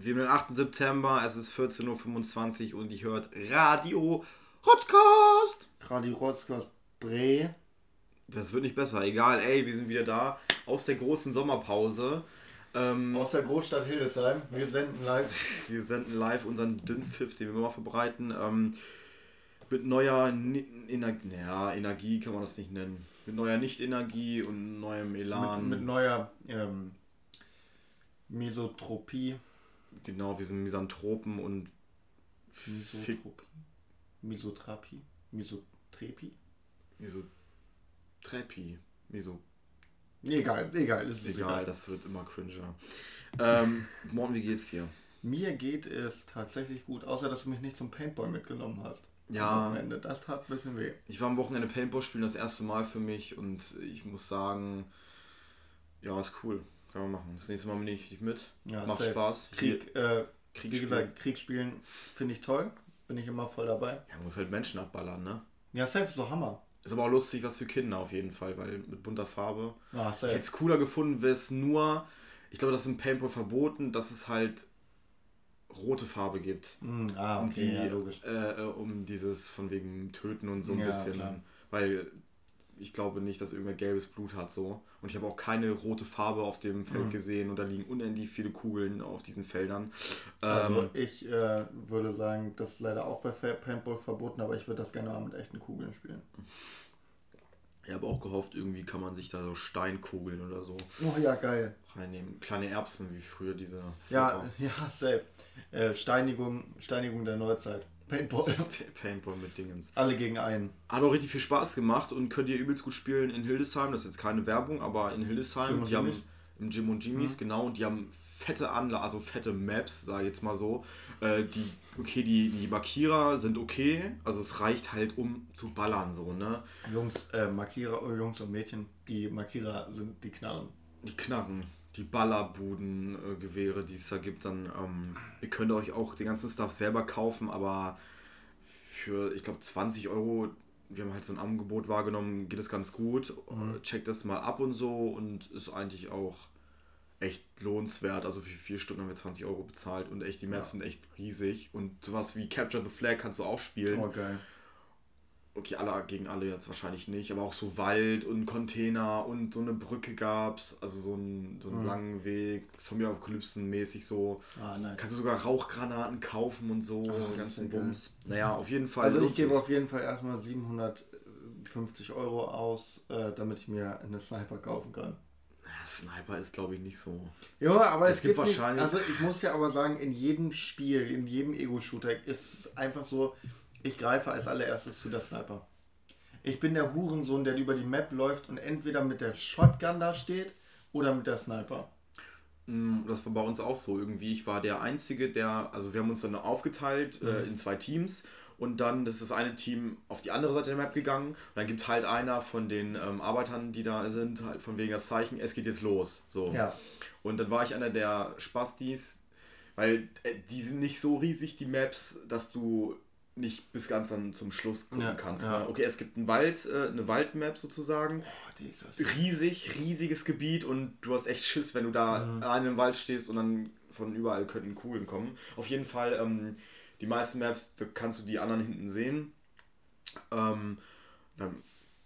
Wir haben den 8. September, es ist 14.25 Uhr und ich hört Radio Rotzkast. Radio Rotzkast Bre. Das wird nicht besser. Egal, ey, wir sind wieder da aus der großen Sommerpause. Ähm, aus der Großstadt Hildesheim. Wir senden live. Wir senden live unseren Dünnpfiff, den wir immer verbreiten. Ähm, mit neuer Ener ja, Energie kann man das nicht nennen. Mit neuer Nicht-Energie und neuem Elan. Mit, mit neuer ähm, Mesotropie. Genau, wir sind Misanthropen und Misotropie. Misotherapie. Misotrepie. Misotherapie. Miso. Egal, egal. Das ist egal, egal. das wird immer cringer. ähm, Morgen, wie geht's dir? Mir geht es tatsächlich gut, außer dass du mich nicht zum Paintball mitgenommen hast. Ja. Wochenende. Das tat ein bisschen weh. Ich war am Wochenende Paintball spielen das erste Mal für mich und ich muss sagen, ja, ist cool. Kann man machen. Das nächste Mal bin ich mit. Ja, Macht safe. Spaß. Krieg, äh, wie gesagt, Kriegsspielen finde ich toll. Bin ich immer voll dabei. Ja, muss halt Menschen abballern, ne? Ja, safe ist so Hammer. Ist aber auch lustig, was für Kinder auf jeden Fall, weil mit bunter Farbe. Ah, ich hätte es cooler gefunden, wäre es nur, ich glaube, das ist im Paintball verboten, dass es halt rote Farbe gibt. Mm, ah, okay, um, die, ja, logisch. Äh, äh, um dieses von wegen Töten und so ein ja, bisschen. Klar. Weil ich glaube nicht, dass irgendwer gelbes Blut hat so. Und ich habe auch keine rote Farbe auf dem Feld mhm. gesehen und da liegen unendlich viele Kugeln auf diesen Feldern. Also ähm, ich äh, würde sagen, das ist leider auch bei Paintball verboten, aber ich würde das gerne mal mit echten Kugeln spielen. Ich habe auch gehofft, irgendwie kann man sich da so Steinkugeln oder so oh, ja, geil. reinnehmen. Kleine Erbsen, wie früher diese. Ja, ja, safe. Äh, Steinigung, Steinigung der Neuzeit. Paintball. Paintball mit Dingens. Alle gegen einen. Hat auch richtig viel Spaß gemacht und könnt ihr übelst gut spielen in Hildesheim. Das ist jetzt keine Werbung, aber in Hildesheim, die haben im Jim und Jimmys, mhm. genau, und die haben fette Anlagen, also fette Maps, sag ich jetzt mal so. Äh, die, okay, die, die Markierer sind okay, also es reicht halt, um zu ballern, so, ne? Jungs, äh, Markierer, oh, Jungs und Mädchen, die Markierer sind, die knallen. Die knacken die Ballerbuden-Gewehre, die es da gibt, dann ähm, ihr könnt euch auch den ganzen Stuff selber kaufen, aber für, ich glaube, 20 Euro, wir haben halt so ein Angebot wahrgenommen, geht es ganz gut. Mhm. Checkt das mal ab und so und ist eigentlich auch echt lohnenswert. Also für vier Stunden haben wir 20 Euro bezahlt und echt, die Maps ja. sind echt riesig und sowas wie Capture the Flag kannst du auch spielen. Oh, geil okay, alle gegen alle jetzt wahrscheinlich nicht, aber auch so Wald und Container und so eine Brücke gab's, also so, ein, so einen mhm. langen Weg, Zombie-Apokalypsen-mäßig so. Ah, nice. Kannst du sogar Rauchgranaten kaufen und so, ah, ganzen Bums. Naja, auf jeden Fall. Also ich gebe auf jeden Fall erstmal 750 Euro aus, äh, damit ich mir eine Sniper kaufen kann. Ja, Sniper ist glaube ich nicht so. Ja, aber es, es gibt, gibt wahrscheinlich. Nicht, also ich muss ja aber sagen, in jedem Spiel, in jedem Ego-Shooter ist es einfach so, ich greife als allererstes zu der Sniper. Ich bin der Hurensohn, der über die Map läuft und entweder mit der Shotgun da steht oder mit der Sniper. Mm, das war bei uns auch so irgendwie. Ich war der Einzige, der, also wir haben uns dann aufgeteilt äh, mhm. äh, in zwei Teams und dann ist das eine Team auf die andere Seite der Map gegangen und dann gibt halt einer von den ähm, Arbeitern, die da sind, halt von wegen das Zeichen, es geht jetzt los. So. Ja. Und dann war ich einer der Spastis, weil äh, die sind nicht so riesig, die Maps, dass du nicht bis ganz dann zum Schluss gucken ja, kannst. Ja. Ne? Okay, es gibt einen Wald, äh, eine Waldmap sozusagen. Oh, Riesig, riesiges Gebiet und du hast echt Schiss, wenn du da mhm. in einem Wald stehst und dann von überall könnten Kugeln kommen. Auf jeden Fall, ähm, die meisten Maps, da kannst du die anderen hinten sehen. Ähm, dann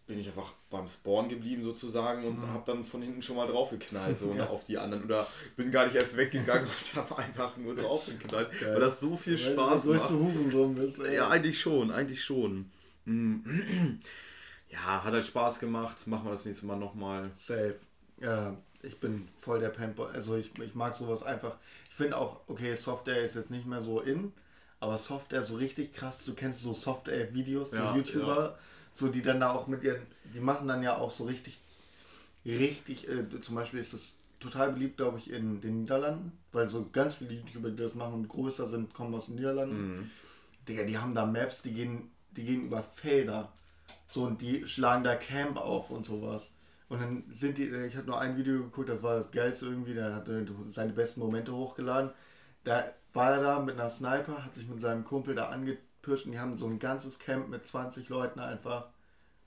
bin ich einfach beim Spawn geblieben sozusagen und mhm. habe dann von hinten schon mal draufgeknallt so ne, ja. auf die anderen oder bin gar nicht erst weggegangen und habe einfach nur draufgeknallt, weil das so viel Spaß weil, macht. Du Hurensohn bist, ey. Ja, eigentlich schon, eigentlich schon. Mhm. Ja, hat halt Spaß gemacht. Machen wir das nächste Mal nochmal. Safe. Ja, ich bin voll der Paintball. Also ich, ich mag sowas einfach. Ich finde auch, okay, Software ist jetzt nicht mehr so in, aber Software so richtig krass. Du kennst so Software-Videos, so ja, YouTuber. Ja so die dann da auch mit ihren, die machen dann ja auch so richtig, richtig, äh, zum Beispiel ist das total beliebt, glaube ich, in den Niederlanden, weil so ganz viele YouTuber, die das machen und größer sind, kommen aus den Niederlanden. Mhm. Digga, die haben da Maps, die gehen, die gehen über Felder. So und die schlagen da Camp auf und sowas. Und dann sind die, ich habe nur ein Video geguckt, das war das geilste irgendwie, der hatte seine besten Momente hochgeladen. Da war er da mit einer Sniper, hat sich mit seinem Kumpel da ange Pirschen, die haben so ein ganzes Camp mit 20 Leuten einfach,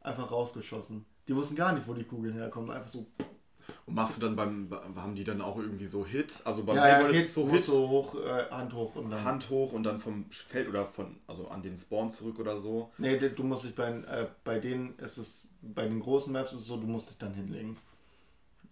einfach rausgeschossen. Die wussten gar nicht, wo die Kugeln herkommen. Einfach so. Und machst du dann beim, haben die dann auch irgendwie so Hit? Also beim ja, ja, ist Hit, es so Hit, so hoch, äh, Hand hoch und dann. Hand hoch und dann vom Feld oder von, also an den Spawn zurück oder so. Nee, du musst dich bei, äh, bei denen ist es, bei den großen Maps ist es so, du musst dich dann hinlegen.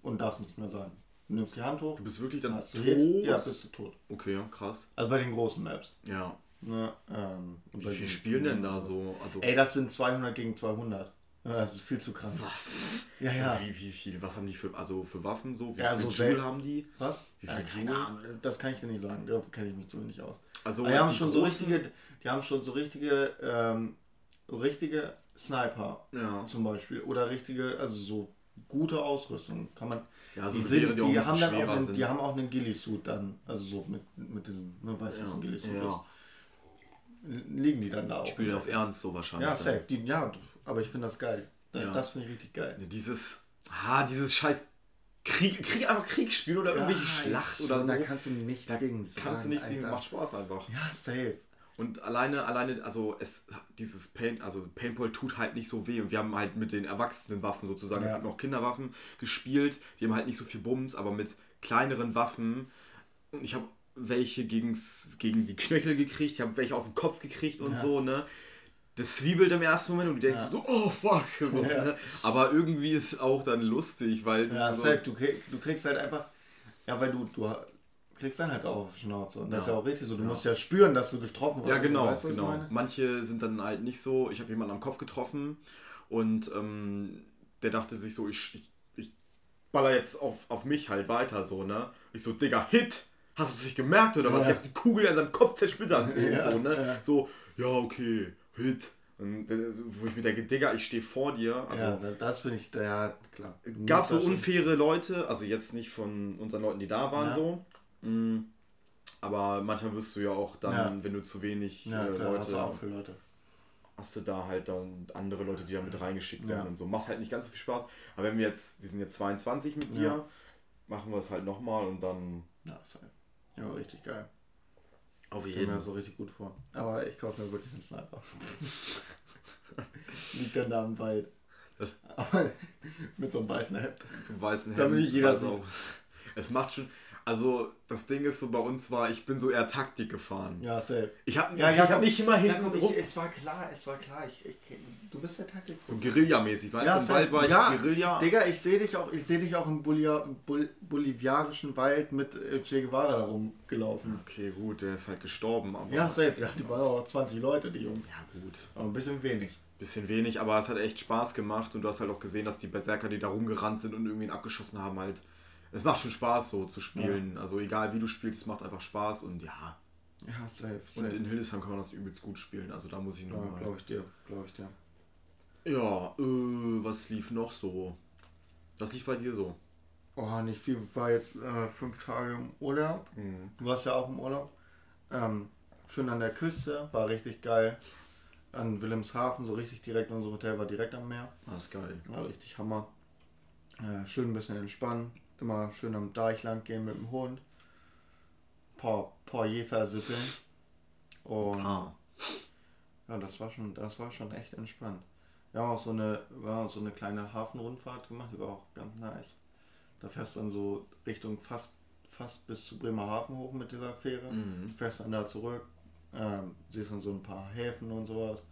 Und darfst nichts mehr sagen. Du nimmst die Hand hoch. Du bist wirklich dann hast du tot? Hit, ja, bist du tot. Okay, krass. Also bei den großen Maps. Ja. Ne, ähm, Wie bei viel den spielen denn da so? Also, Ey, das sind 200 gegen 200. Ja, das ist viel zu krank. was? Ja, ja. Wie, wie viel, was haben die für, also für Waffen so? Wie Ja, viel so Joule haben die? Was? Wie viel äh, keine Joule? Ahnung, das kann ich dir nicht sagen. Dafür kenne ich mich zu wenig aus. Also die haben die schon so richtige, die haben schon so richtige, ähm, richtige Sniper Ja. zum Beispiel. Oder richtige, also so gute Ausrüstung. Kann man. Ja, so die, sind, die die, haben dann auch einen, die haben auch einen Ghillie-Suit dann. Also so mit, mit diesem, ne, weißt du, was ein Ghillie-Suit ja. ist. Liegen die dann da auch. Spielen auf Ernst so wahrscheinlich. Ja, safe. Die, ja, aber ich finde das geil. Ja. Das finde ich richtig geil. Ja, dieses, ah, dieses scheiß Krieg, Krieg einfach Kriegsspiel oder irgendwelche Schlacht oder so. Da kannst du nichts Da gegen sagen. kannst du nichts gegen, macht Spaß einfach. Ja, safe. Und alleine, alleine, also es, dieses Paint, also Paintball tut halt nicht so weh. Und wir haben halt mit den erwachsenen Waffen sozusagen, es Ja. gibt noch Kinderwaffen gespielt, die haben halt nicht so viel Bums, aber mit kleineren Waffen. Und ich habe welche gegen's, gegen die Knöchel gekriegt, ich habe welche auf den Kopf gekriegt und Ja. so, ne? Das zwiebelt im ersten Moment und du denkst Ja. so, oh fuck. So, Ja. ne? Aber irgendwie ist auch dann lustig, weil du Ja, so, safe. Du, krieg, du kriegst halt einfach. Ja, weil du, du kriegst dann halt auch auf Schnauze. Und das ist Ja. ja auch richtig so. Du Ja. musst ja spüren, dass du getroffen Ja, wurdest. genau, Weißt genau. Manche sind dann halt nicht so. Ich habe jemanden am Kopf getroffen und ähm, der dachte sich so, ich, ich, ich baller jetzt auf, auf mich halt weiter so, ne? Ich so, Digga, Hit! Hast du es nicht gemerkt oder was? Ja. Ich hab die Kugel in seinem Kopf zersplittern sehen, Ja, so, ne? ja. So, ja, okay, Hit. Und äh, wo ich mir denke, Digga, ich stehe vor dir. Also, ja, das, finde ich, ja, klar. gab so da schon- unfaire Leute, also jetzt nicht von unseren Leuten, die da waren Ja. so. Mm, Aber manchmal wirst du ja auch dann, Ja. wenn du zu wenig Ja, äh, klar, Leute hast du auch für Leute. hast du da halt dann andere Leute, die da mit reingeschickt werden und so. Macht halt nicht ganz so viel Spaß. Aber wenn wir jetzt, wir sind jetzt 22 mit dir, machen wir es halt nochmal und dann Ja, safe. Ja, richtig geil. auf Ich stelle mir das so richtig gut vor. Aber ich kaufe mir wirklich einen Sniper. Liegt dann da im Wald. Das- Aber mit so einem weißen Hemd. zum weißen Damit nicht jeder weiß sieht. auch. Es macht schon, also das Ding ist so bei uns war, ich bin so eher Taktik gefahren. Ja, safe. Ich habe Ja, ich hab nicht immer hinten rum, ich, es war klar, es war klar. Ich, ich, du bist der Taktik. so Guerilla-mäßig, weißt Ja, du, im. Wald war ich Ja, Guerilla. Digga, ich sehe dich auch, ich sehe dich auch im Bolia, Bol, boliviarischen Wald mit äh, Che Guevara da rumgelaufen. Okay, gut, der ist halt gestorben, aber Ja, safe. Ja, die waren auch 20 Leute, die Jungs. ja gut. Aber ein bisschen wenig. Bisschen wenig, aber es hat echt Spaß gemacht und du hast halt auch gesehen, dass die Berserker, die da rumgerannt sind und irgendwen abgeschossen haben, halt. Es macht schon Spaß so zu spielen. Also egal wie du spielst, es macht einfach Spaß und ja. Ja, safe, Und safe. in Hildesheim kann man das übelst gut spielen. Also da muss ich Ja, nochmal. glaube ich dir, glaube ich dir. Ja, äh, was lief noch so? Was lief bei dir so? Oh, nicht viel. War jetzt äh, fünf Tage im Urlaub. Mhm. Du warst ja auch im Urlaub. Ähm, schön an der Küste, war richtig geil. An Wilhelmshaven, so richtig direkt, unser Hotel war direkt am Meer. Das ist geil. War richtig Hammer. Äh, schön ein bisschen entspannen. Immer schön am Deich lang gehen mit dem Hund. Paar, paar Jefer süppeln. Und Ah. ja, das war schon, das war schon echt entspannt. Wir haben auch so eine, auch so eine kleine Hafenrundfahrt gemacht, die war auch ganz nice. Da fährst du dann so Richtung fast, fast bis zu Bremerhaven hoch mit dieser Fähre. Mhm. Fährst dann da zurück, ähm, siehst dann so ein paar Häfen und sowas.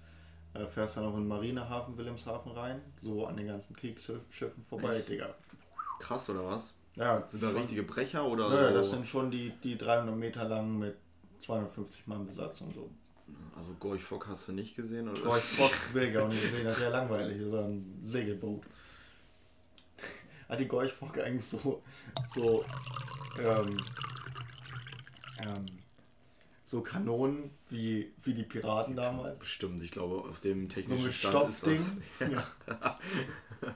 Äh, fährst dann auch in den Marinehafen Wilhelmshaven rein, so an den ganzen Kriegsschiffen vorbei, Digga. Krass, oder was? Ja, Sind da richtige Brecher oder Ja, so? das sind schon die, die 300 Meter lang mit 250 Mann Besatzung so. Also Gorch Fock hast du nicht gesehen, oder? Ich Fock will ich auch nicht sehen, das ist ja langweilig, so ein Segelboot. Hat die Gorch Fock eigentlich so, so, ähm, ähm, so Kanonen wie, wie die Piraten damals? Bestimmt, ich glaube, auf dem So technischen mit Stand ist das. Ja.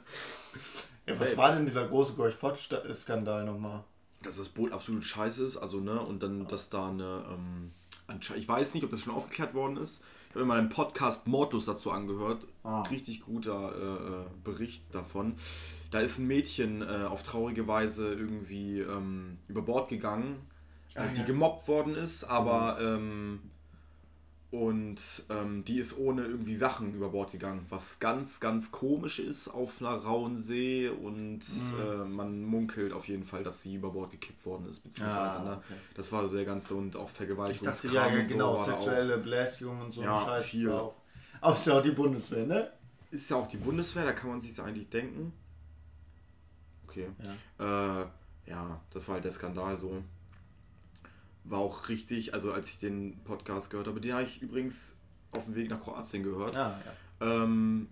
ja, was war denn dieser große Gorch Fock-Skandal nochmal? dass das Boot absolut scheiße ist, also ne, und dann, dass da eine, ähm, ich weiß nicht, ob das schon aufgeklärt worden ist. Ich habe mir mal einen Podcast Mordlos dazu angehört. Ah. Richtig guter äh, äh, Bericht davon. Da ist ein Mädchen äh, auf traurige Weise irgendwie ähm, über Bord gegangen, Ah, die ja. gemobbt worden ist, aber ähm, Und ähm, die ist ohne irgendwie Sachen über Bord gegangen, was ganz, ganz komisch ist auf einer rauen See. Und mhm. äh, man munkelt auf jeden Fall, dass sie über Bord gekippt worden ist. Beziehungsweise, ah, ne? Das war so der ganze und auch Vergewaltigung. Ich dachte, ja, genau, so sexuelle Belästigung und so ja, Scheiß. Viel. Auch. Ist ja auch die Bundeswehr, ne? Ist ja auch die Bundeswehr, da kann man sich eigentlich denken. Okay. Ja. Äh, ja, das war halt der Skandal so war auch richtig, also als ich den Podcast gehört habe, den habe ich übrigens auf dem Weg nach Kroatien gehört. Ah, ja. ähm,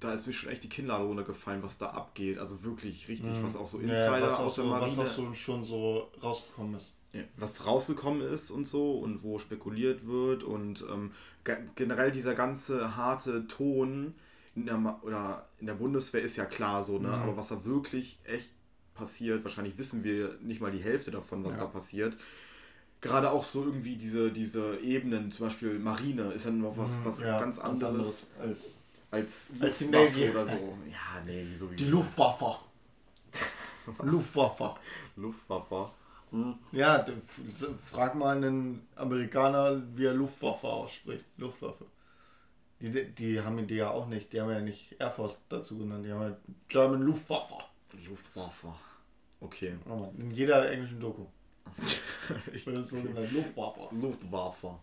da ist mir schon echt die Kinnlade runtergefallen, was da abgeht. Also wirklich richtig, mhm. was auch so Insider ja, was aus der so, Marine... Was auch so schon so rausgekommen ist. Ja, was rausgekommen ist und so und wo spekuliert wird und ähm, generell dieser ganze harte Ton in der, oder in der Bundeswehr ist ja klar so, ne? Mhm. aber was da wirklich echt passiert, wahrscheinlich wissen wir nicht mal die Hälfte davon, was ja. da passiert gerade auch so irgendwie diese, diese Ebenen, zum Beispiel Marine, ist ja noch was, mhm, was ja, ganz anderes als, als, als die Navy oder so. Ja, nee, wieso wie Die Luftwaffe. Luftwaffe. Luftwaffe. Mhm. Ja, frag mal einen Amerikaner, wie er Luftwaffe ausspricht. Luftwaffe. Die, die haben die ja auch nicht, die haben ja nicht Air Force dazu genannt, die haben ja German Luftwaffe. Luftwaffe. Okay. In jeder englischen Doku. Ich bin so Luftwaffe. Luftwaffe.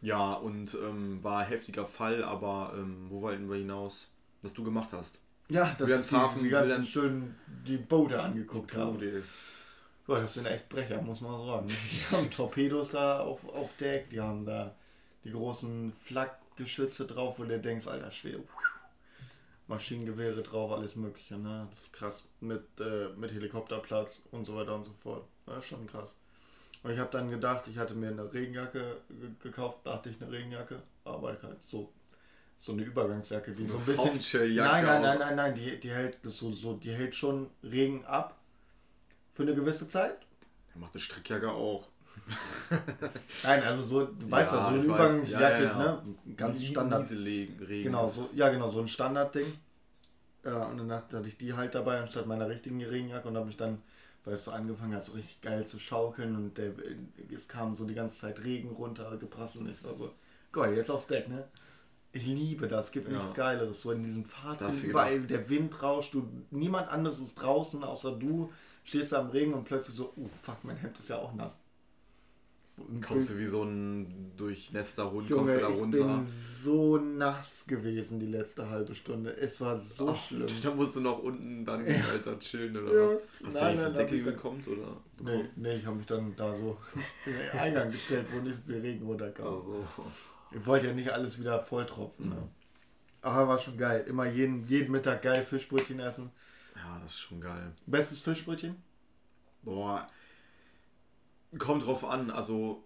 Ja, und ähm, war heftiger Fall, aber ähm, wo wollten wir hinaus? Was du gemacht hast. Ja, dass Wilhelmshaven, die, die ganzen schön die Boote angeguckt haben. Boah, das sind echt Brecher, muss man sagen. Die haben Torpedos da auf, auf Deck, die haben da die großen Flakgeschütze drauf, wo du denkst, alter Schwede, Maschinengewehre drauf, alles mögliche, ne? Das ist krass. Mit, äh, mit Helikopterplatz und so weiter und so fort. Das ist schon krass. Und ich habe dann gedacht, ich hatte mir eine Regenjacke gekauft, dachte ich eine Regenjacke, aber halt so so eine Übergangsjacke, die so, so ein bisschen. Nein, nein, nein, nein, nein, die, die hält so, so, die hält schon Regen ab für eine gewisse Zeit. Er macht eine Strickjacke auch. nein, also so, du weißt ja, so eine Übergangsjacke, ja, ne? Ganz Standard. Genau, so, ja genau, so ein Standardding. Ja, und dann hatte ich die halt dabei anstatt meiner richtigen Regenjacke und habe mich dann weil es so angefangen hat, so richtig geil zu schaukeln und der, es kam so die ganze Zeit Regen runter, geprasselt und ich war so, geil, jetzt aufs Deck, ne? Ich liebe das, es gibt ja. nichts Geileres. So in diesem Fahrtwind, überall der Wind rauscht, du, niemand anderes ist draußen, außer du, stehst da im Regen und plötzlich so, oh fuck, mein Hemd ist ja auch nass. Kommst du wie so ein durchnässter Hund, Junge, kommst du da runter? Ich bin so nass gewesen die letzte halbe Stunde. Es war so Ach, schlimm. Da musst du noch unten dann ja. Alter, chillen oder ja. was? Hast nein, du nicht eine Decke bekommen oder? Nee, nee, ich habe mich dann da so in den Eingang gestellt, wo nicht viel Regen runterkam. Also. Ich wollte ja nicht alles wieder volltropfen. Ne? Mhm. Ne? Aber war schon geil. Immer jeden, jeden Mittag geil Fischbrötchen essen. Ja, das ist schon geil. Bestes Fischbrötchen? Boah, Kommt drauf an, also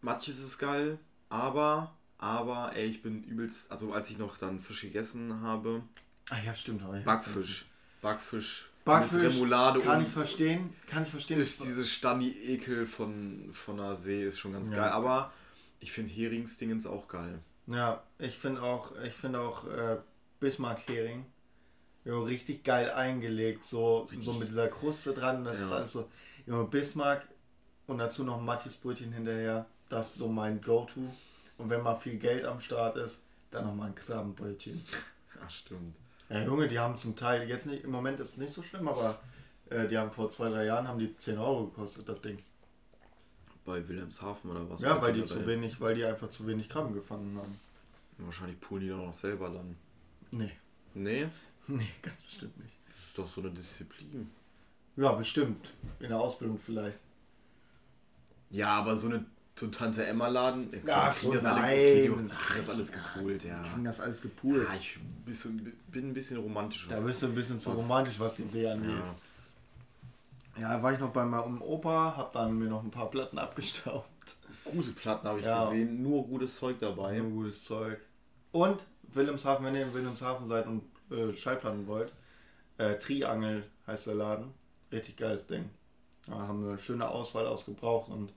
manches ist geil, aber, aber, ey, ich bin übelst, also als ich noch dann Fisch gegessen habe. Ah ja, stimmt. Aber Backfisch. Backfisch. Backfisch Remoulade kann ich verstehen, kann ich verstehen. Ist dieses Stani-Ekel von, von der See ist schon ganz ja. geil, aber ich finde Heringsdingens auch geil. Ja, ich finde auch, ich finde auch äh, Bismarck-Hering ja, richtig geil eingelegt, so, so mit dieser Kruste dran, das ja. ist alles so. Ja, Bismarck und dazu noch ein Matjesbrötchen hinterher. Das ist so mein Go-To. Und wenn mal viel Geld am Start ist, dann noch mal ein Krabbenbrötchen. Ach, stimmt. Ja, Junge, die haben zum Teil, jetzt nicht, im Moment ist es nicht so schlimm, aber äh, die haben vor zwei, drei Jahren haben die 10 Euro gekostet, das Ding. Bei Wilhelmshaven oder was? Ja, weil die zu wenig, weil die einfach zu wenig Krabben gefangen haben. Wahrscheinlich poolen die dann auch selber dann. Nee. Nee? Nee, ganz bestimmt nicht. Das ist doch so eine Disziplin. Ja, bestimmt. In der Ausbildung vielleicht. Ja, aber so eine Tante Emma Laden, ja, so das nein. Alle, okay, die, die kriegen das alles gepoolt, ja. Die kriegen das alles gepoolt. Ja, ich bin, ein bisschen romantisch. Da bist du ein bisschen zu romantisch, was die See angeht. Ja. ja, war ich noch bei meinem Opa, hab dann mir noch ein paar Platten abgestaubt. Gute Platten habe ich ja. gesehen, nur gutes Zeug dabei. Nur gutes Zeug. Und Wilhelmshaven, wenn ihr in Wilhelmshaven seid und äh, Schallplatten wollt, äh, Triangel heißt der Laden. Richtig geiles Ding. Da haben wir eine schöne Auswahl ausgebraucht und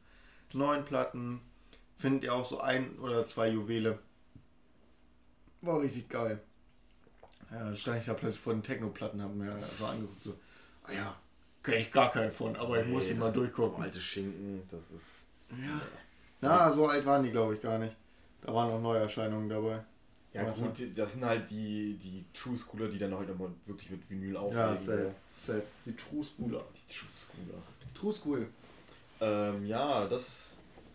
neuen Platten. Findet ihr auch so ein oder zwei Juwele. War richtig geil. Ja, stand ich da plötzlich vor den Techno-Platten, haben mir so angeguckt, so, ah ja, kenne ich gar keinen von, aber ich muss die mal durchgucken. So alte Schinken, das ist. Ja. Na, so alt waren die, glaube ich, gar nicht. Da waren auch Neuerscheinungen dabei. Ja gut, das sind halt die, die True Schooler, die dann halt nochmal wirklich mit Vinyl auflegen. Ja, safe, safe. Die True Schooler. Die True Schooler. True School. Ähm, ja, das...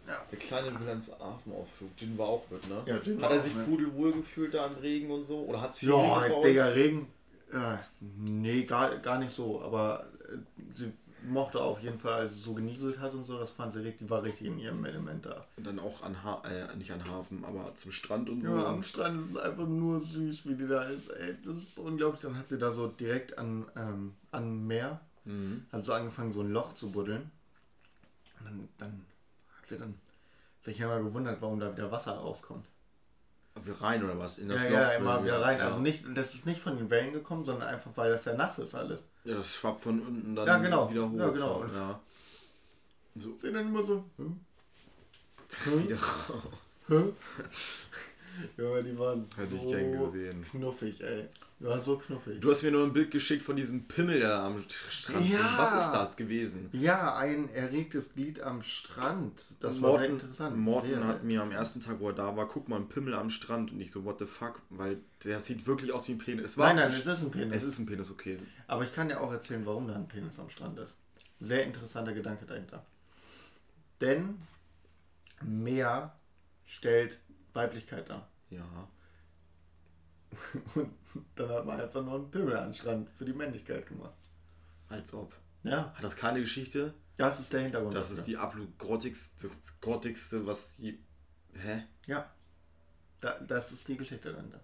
Ja. Der kleine Wilhelmshaven-Ausflug. Jin war auch mit, ne? Ja, Jin Hat er sich pudelwohl gefühlt da im Regen und so? Oder hat es viel Ja, Regen Digga, Regen... Ja, nee, gar, gar nicht so. Aber äh, sie mochte auf jeden Fall, als sie so genieselt hat und so, das fand sie richtig, war richtig in ihrem Element da. Und dann auch an ha äh, nicht an Hafen, aber zum Strand und so. Ja, am Strand ist es einfach nur süß, wie die da ist, ey. Das ist unglaublich. Dann hat sie da so direkt an, ähm, an Meer, mhm. hat so angefangen, so ein Loch zu buddeln. Und dann, dann hat sie dann sich immer gewundert, warum da wieder Wasser rauskommt. Rein oder was? In das ja, Loch ja, immer wieder rein. Ja. Also nicht, das ist nicht von den Wellen gekommen, sondern einfach, weil das ja nass ist alles. Ja, das schwappt von unten dann ja, genau. wieder hoch. Ja, genau. So, ja. So. Sind dann immer so. Hm? wieder raus. ja, die war so knuffig, ey. Ja, so knuffig. Du hast mir nur ein Bild geschickt von diesem Pimmel da am Strand. Ja. Was ist das gewesen? Ja, ein erregtes Glied am Strand. Das Morten, war sehr interessant. Morten sehr, hat mir am ersten Tag, wo er da war, guck mal, ein Pimmel am Strand. Und ich so, what the fuck? Weil der sieht wirklich aus wie ein Penis. nein, nein, es ist ein Penis. Es ist ein Penis, okay. Aber ich kann dir auch erzählen, warum da ein Penis am Strand ist. Sehr interessanter Gedanke dahinter. Denn Meer stellt Weiblichkeit dar. Ja. Und dann hat man einfach nur einen Pimmel an den Strand für die Männlichkeit gemacht. Als ob. Ja. Hat das keine Geschichte? Das ist der Hintergrund. Das ist die absolut grottigste, das grottigste, was je. Hä? Ja. Da, das ist die Geschichte dahinter.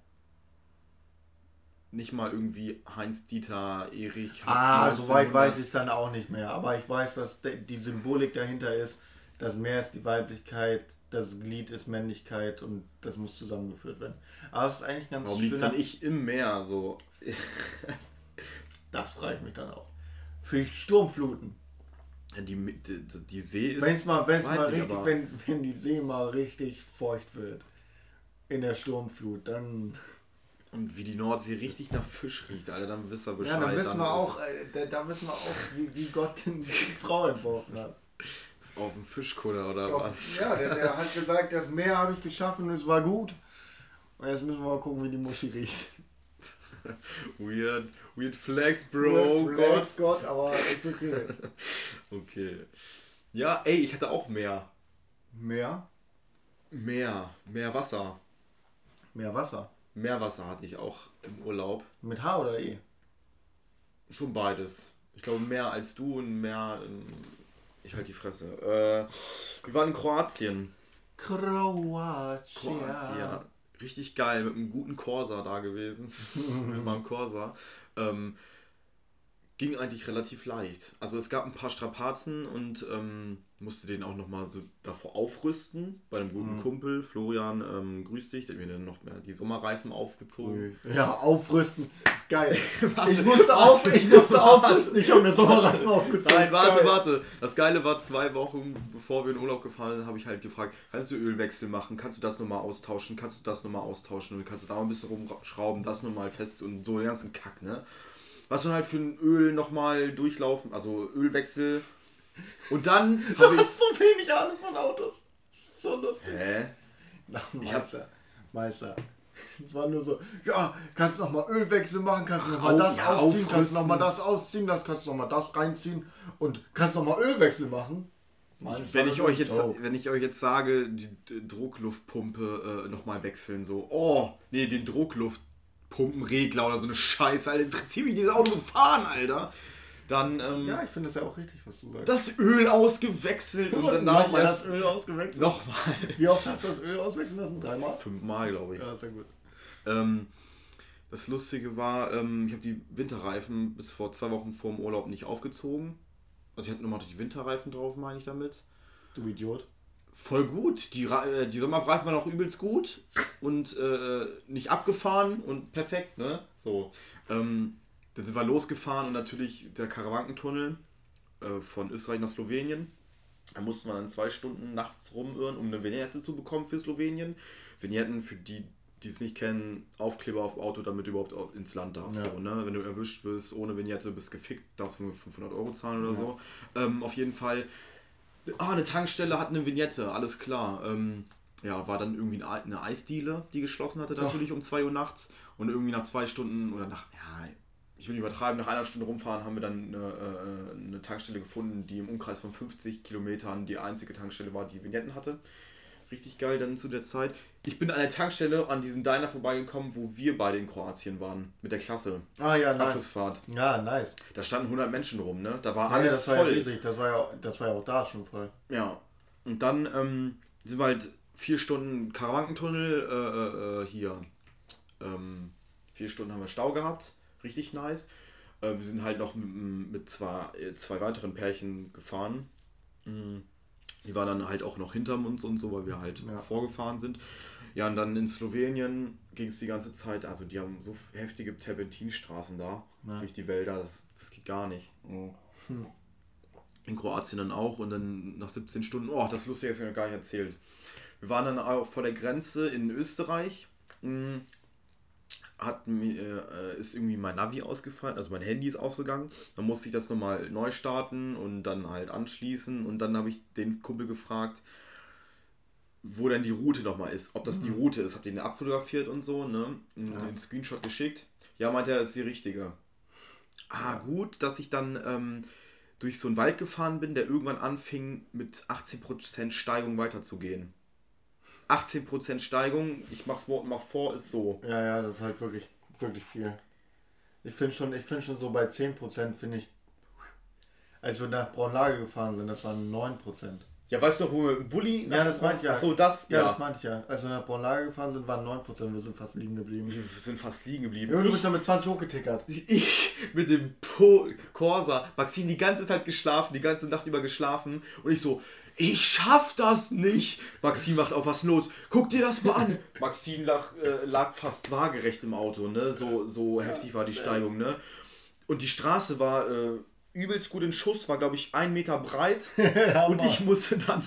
Nicht mal irgendwie Heinz-Dieter, Erich, Ah, soweit weiß ich es dann auch nicht mehr. Aber ich weiß, dass die Symbolik dahinter ist, das Meer ist die Weiblichkeit, das Glied ist Männlichkeit und das muss zusammengeführt werden. Aber es ist eigentlich ganz Warum liegt dann ich im Meer so? das frage ich mich dann auch. Für Sturmfluten. Die, die, die See ist. Wenn's mal, wenn's mal richtig, wenn, wenn die See mal richtig feucht wird in der Sturmflut, dann. Und wie die Nordsee richtig nach Fisch riecht, Alter, dann wissen wir Bescheid. Ja, dann wissen dann wir auch, äh, da, da, wissen wir auch, wie, wie Gott die Frau entworfen hat. Auf dem Fischkutter oder Auf, was? Ja, der, der hat gesagt, das Meer habe ich geschaffen es war gut. Und jetzt müssen wir mal gucken, wie die Muschi riecht. weird, weird flex, bro. Weird flex, Gott. Gott, aber ist okay. okay. Ja, ey, ich hatte auch mehr. Mehr? Mehr, mehr Wasser. Mehr Wasser? Meerwasser hatte ich auch im Urlaub. Mit H oder E? Schon beides. Ich glaube mehr als du und mehr ich halte die Fresse. Äh, wir waren in Kroatien. Kroatien. Kroatien. Richtig geil, mit einem guten Corsa da gewesen. mit meinem Corsa. Ähm, ging eigentlich relativ leicht. Also es gab ein paar Strapazen und ähm, musste den auch nochmal so davor aufrüsten. Bei einem guten mhm. Kumpel, Florian, ähm, grüß dich, der hat mir dann noch mehr die Sommerreifen aufgezogen. Ja, aufrüsten. Geil. ich, musste auf, ich musste aufrüsten, ich habe mir Sommerreifen aufgezogen. Nein, warte, Geil. warte. Das Geile war, zwei Wochen bevor wir in Urlaub gefahren sind, habe ich halt gefragt, kannst du Ölwechsel machen, kannst du das nochmal austauschen, kannst du das nochmal austauschen und kannst du da ein bisschen rumschrauben, das nochmal fest und so den ganzen Kack, ne? Was du halt für ein Öl nochmal durchlaufen, also Ölwechsel. Und dann. Du hast ich, so wenig Ahnung von Autos. so lustig. Hä? Na, Meister. Meister. Es war nur so, ja, kannst du nochmal Ölwechsel machen, kannst du nochmal das ja, ausziehen, kannst du nochmal das ausziehen, das kannst du nochmal das reinziehen und kannst nochmal Ölwechsel machen. wenn ich, euch jetzt, wenn ich euch jetzt sage, die Druckluftpumpe äh, nochmal wechseln, so, oh, nee, den Druckluft, Pumpenregler oder so eine Scheiße, Alter. Interessiert mich, dieses Auto muss fahren, Alter. Dann, ähm, Ja, ich finde das ja auch richtig, was du sagst. Das Öl ausgewechselt und, und danach nochmal das Öl ausgewechselt. Nochmal. Wie oft hast du das Öl auswechseln lassen? Dreimal? Fünfmal, glaube ich. Ja, sehr gut. Ähm, das Lustige war, ähm, ich habe die Winterreifen bis vor zwei Wochen vor dem Urlaub nicht aufgezogen. Also ich hatte nochmal die Winterreifen drauf, meine ich damit. Du Idiot voll gut. Die, äh, die Sommerreifen waren auch übelst gut und äh, nicht abgefahren und perfekt, ne? So. Ähm, dann sind wir losgefahren und natürlich der Karawankentunnel äh, von Österreich nach Slowenien. Da mussten wir dann zwei Stunden nachts rumirren, um eine Vignette zu bekommen für Slowenien. Vignetten, für die, die es nicht kennen, Aufkleber auf Auto, damit du überhaupt ins Land darfst. Ja. So, ne? Wenn du erwischt wirst ohne Vignette, bist gefickt, darfst du 500 Euro zahlen oder ja. so. Ähm, auf jeden Fall Ah, eine Tankstelle hat eine Vignette, alles klar. Ähm, ja, war dann irgendwie eine Eisdiele, die geschlossen hatte, natürlich oh. um 2 Uhr nachts. Und irgendwie nach zwei Stunden oder nach, ja, ich will nicht übertreiben, nach einer Stunde rumfahren haben wir dann eine, äh, eine Tankstelle gefunden, die im Umkreis von 50 Kilometern die einzige Tankstelle war, die Vignetten hatte. Richtig geil dann zu der Zeit. Ich bin an der Tankstelle an diesem Diner vorbeigekommen, wo wir beide in Kroatien waren. Mit der Klasse. Ah ja, nice. Abschlussfahrt. Ja, nice. Da standen 100 Menschen rum, ne? Da war ja, alles das voll. War ja riesig. Das war ja, das war ja auch da schon voll. Ja. Und dann ähm, sind wir halt vier Stunden Karawankentunnel äh, äh, äh, hier. Ähm, vier Stunden haben wir Stau gehabt. Richtig nice. Äh, wir sind halt noch mit, mit zwei, äh, zwei weiteren Pärchen gefahren. Mhm. Die waren dann halt auch noch hinterm uns und so, weil wir halt ja. vorgefahren sind. Ja, und dann in Slowenien ging es die ganze Zeit, also die haben so heftige Terpentinstraßen da ja. durch die Wälder, das, das geht gar nicht. Oh. Hm. In Kroatien dann auch und dann nach 17 Stunden, oh, das Lustige ist mir gar nicht erzählt. Wir waren dann auch vor der Grenze in Österreich. Hm, hat mir, äh, ist irgendwie mein Navi ausgefallen, also mein Handy ist ausgegangen. Dann musste ich das nochmal neu starten und dann halt anschließen. Und dann habe ich den Kumpel gefragt, wo denn die Route nochmal ist. Ob das mhm. die Route ist. Hab den abfotografiert und so, ne? Und ja. den Screenshot geschickt. Ja, meinte er, das ist die richtige. Ah, gut, dass ich dann ähm, durch so einen Wald gefahren bin, der irgendwann anfing mit 18% Steigung weiterzugehen. 18% Steigung, ich mach's Wort mach vor, ist so. Ja, ja, das ist halt wirklich, wirklich viel. Ich finde schon, ich schon so bei 10% finde ich, als wir nach Braunlage gefahren sind, das waren 9%. Ja, weißt du noch, wo wir im Bulli. Ja, das meinte ich ja. Achso, das? Ja, ja, das meinte ich ja. Als wir nach Braunlage gefahren sind, waren 9%. Wir sind fast liegen geblieben. Wir sind fast liegen geblieben. Ja, du bist ja mit 20 hochgetickert. Ich mit dem po Corsa. Maxine die ganze Zeit geschlafen, die ganze Nacht über geschlafen. Und ich so, ich schaff das nicht. Maxine macht auf was los. Guck dir das mal an. Maxine lag, äh, lag fast waagerecht im Auto, ne? So, so heftig war die Steigung, ne? Und die Straße war äh, übelst gut in Schuss, war glaube ich ein Meter breit. und ich musste dann.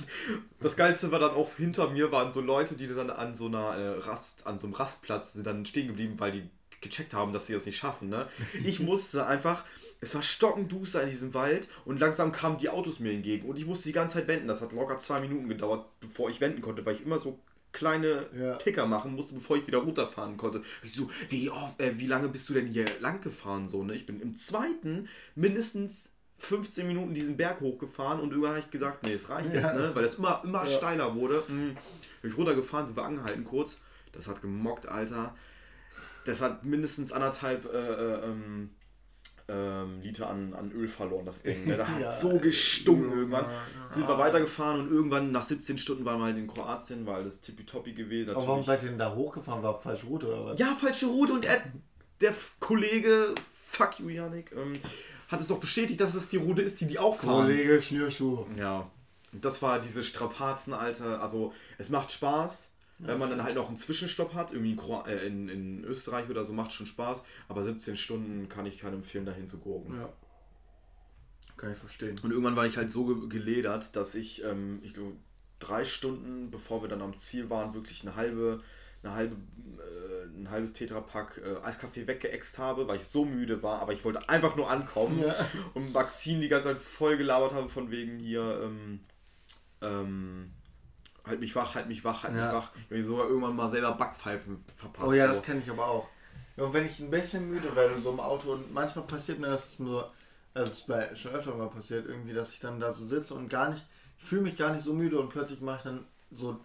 Das Geilste war dann auch hinter mir waren so Leute, die dann an so einer äh, Rast, an so einem Rastplatz sind dann stehen geblieben, weil die gecheckt haben, dass sie das nicht schaffen. Ne? Ich musste einfach es war stockenduster in diesem Wald und langsam kamen die Autos mir entgegen und ich musste die ganze Zeit wenden. Das hat locker zwei Minuten gedauert, bevor ich wenden konnte, weil ich immer so kleine ja. Ticker machen musste, bevor ich wieder runterfahren konnte. Ich so, wie, oft, äh, wie lange bist du denn hier lang gefahren? So, ne? Ich bin im zweiten mindestens 15 Minuten diesen Berg hochgefahren und irgendwann habe ich gesagt, nee, es reicht ja. jetzt, ne? weil das immer, immer ja. steiler wurde. Mhm. Bin ich runtergefahren, sind wir angehalten kurz. Das hat gemockt, Alter. Das hat mindestens anderthalb äh, äh, ähm, ähm, Liter an, an Öl verloren, das Ding. Ne? Da hat ja. so gestunken irgendwann. Sind wir weitergefahren und irgendwann nach 17 Stunden waren wir halt in Kroatien, weil das tippitoppi gewesen. Aber warum seid ihr denn da hochgefahren? War falsche Route oder was? Ja, falsche Route und er, der Kollege, fuck you, Janik, ähm, hat es doch bestätigt, dass es die Route ist, die die auch fahren. Kollege Schnürschuh. Ja. Und das war diese Strapazen, Alter. Also, es macht Spaß wenn man dann halt noch einen Zwischenstopp hat, irgendwie in, äh, in, in, Österreich oder so, macht schon Spaß. Aber 17 Stunden kann ich keinem empfehlen, dahin zu gurken. Ja. Kann ich verstehen. Und irgendwann war ich halt so geledert, dass ich, ähm, ich glaube, drei Stunden bevor wir dann am Ziel waren, wirklich eine halbe, eine halbe, äh, ein halbes Tetrapack äh, Eiskaffee weggeext habe, weil ich so müde war, aber ich wollte einfach nur ankommen. Ja. Und Maxine die ganze Zeit voll gelabert habe von wegen hier, ähm, ähm, halt mich wach, halt mich wach, halt ja. mich wach. Ich habe sogar irgendwann mal selber Backpfeifen verpasst. Oh ja, so. das kenne ich aber auch. Ja, und wenn ich ein bisschen müde werde, so im Auto, und manchmal passiert mir das nur, das ist mir schon öfter mal passiert, irgendwie, dass ich dann da so sitze und gar nicht, ich fühle mich gar nicht so müde und plötzlich mache ich dann so,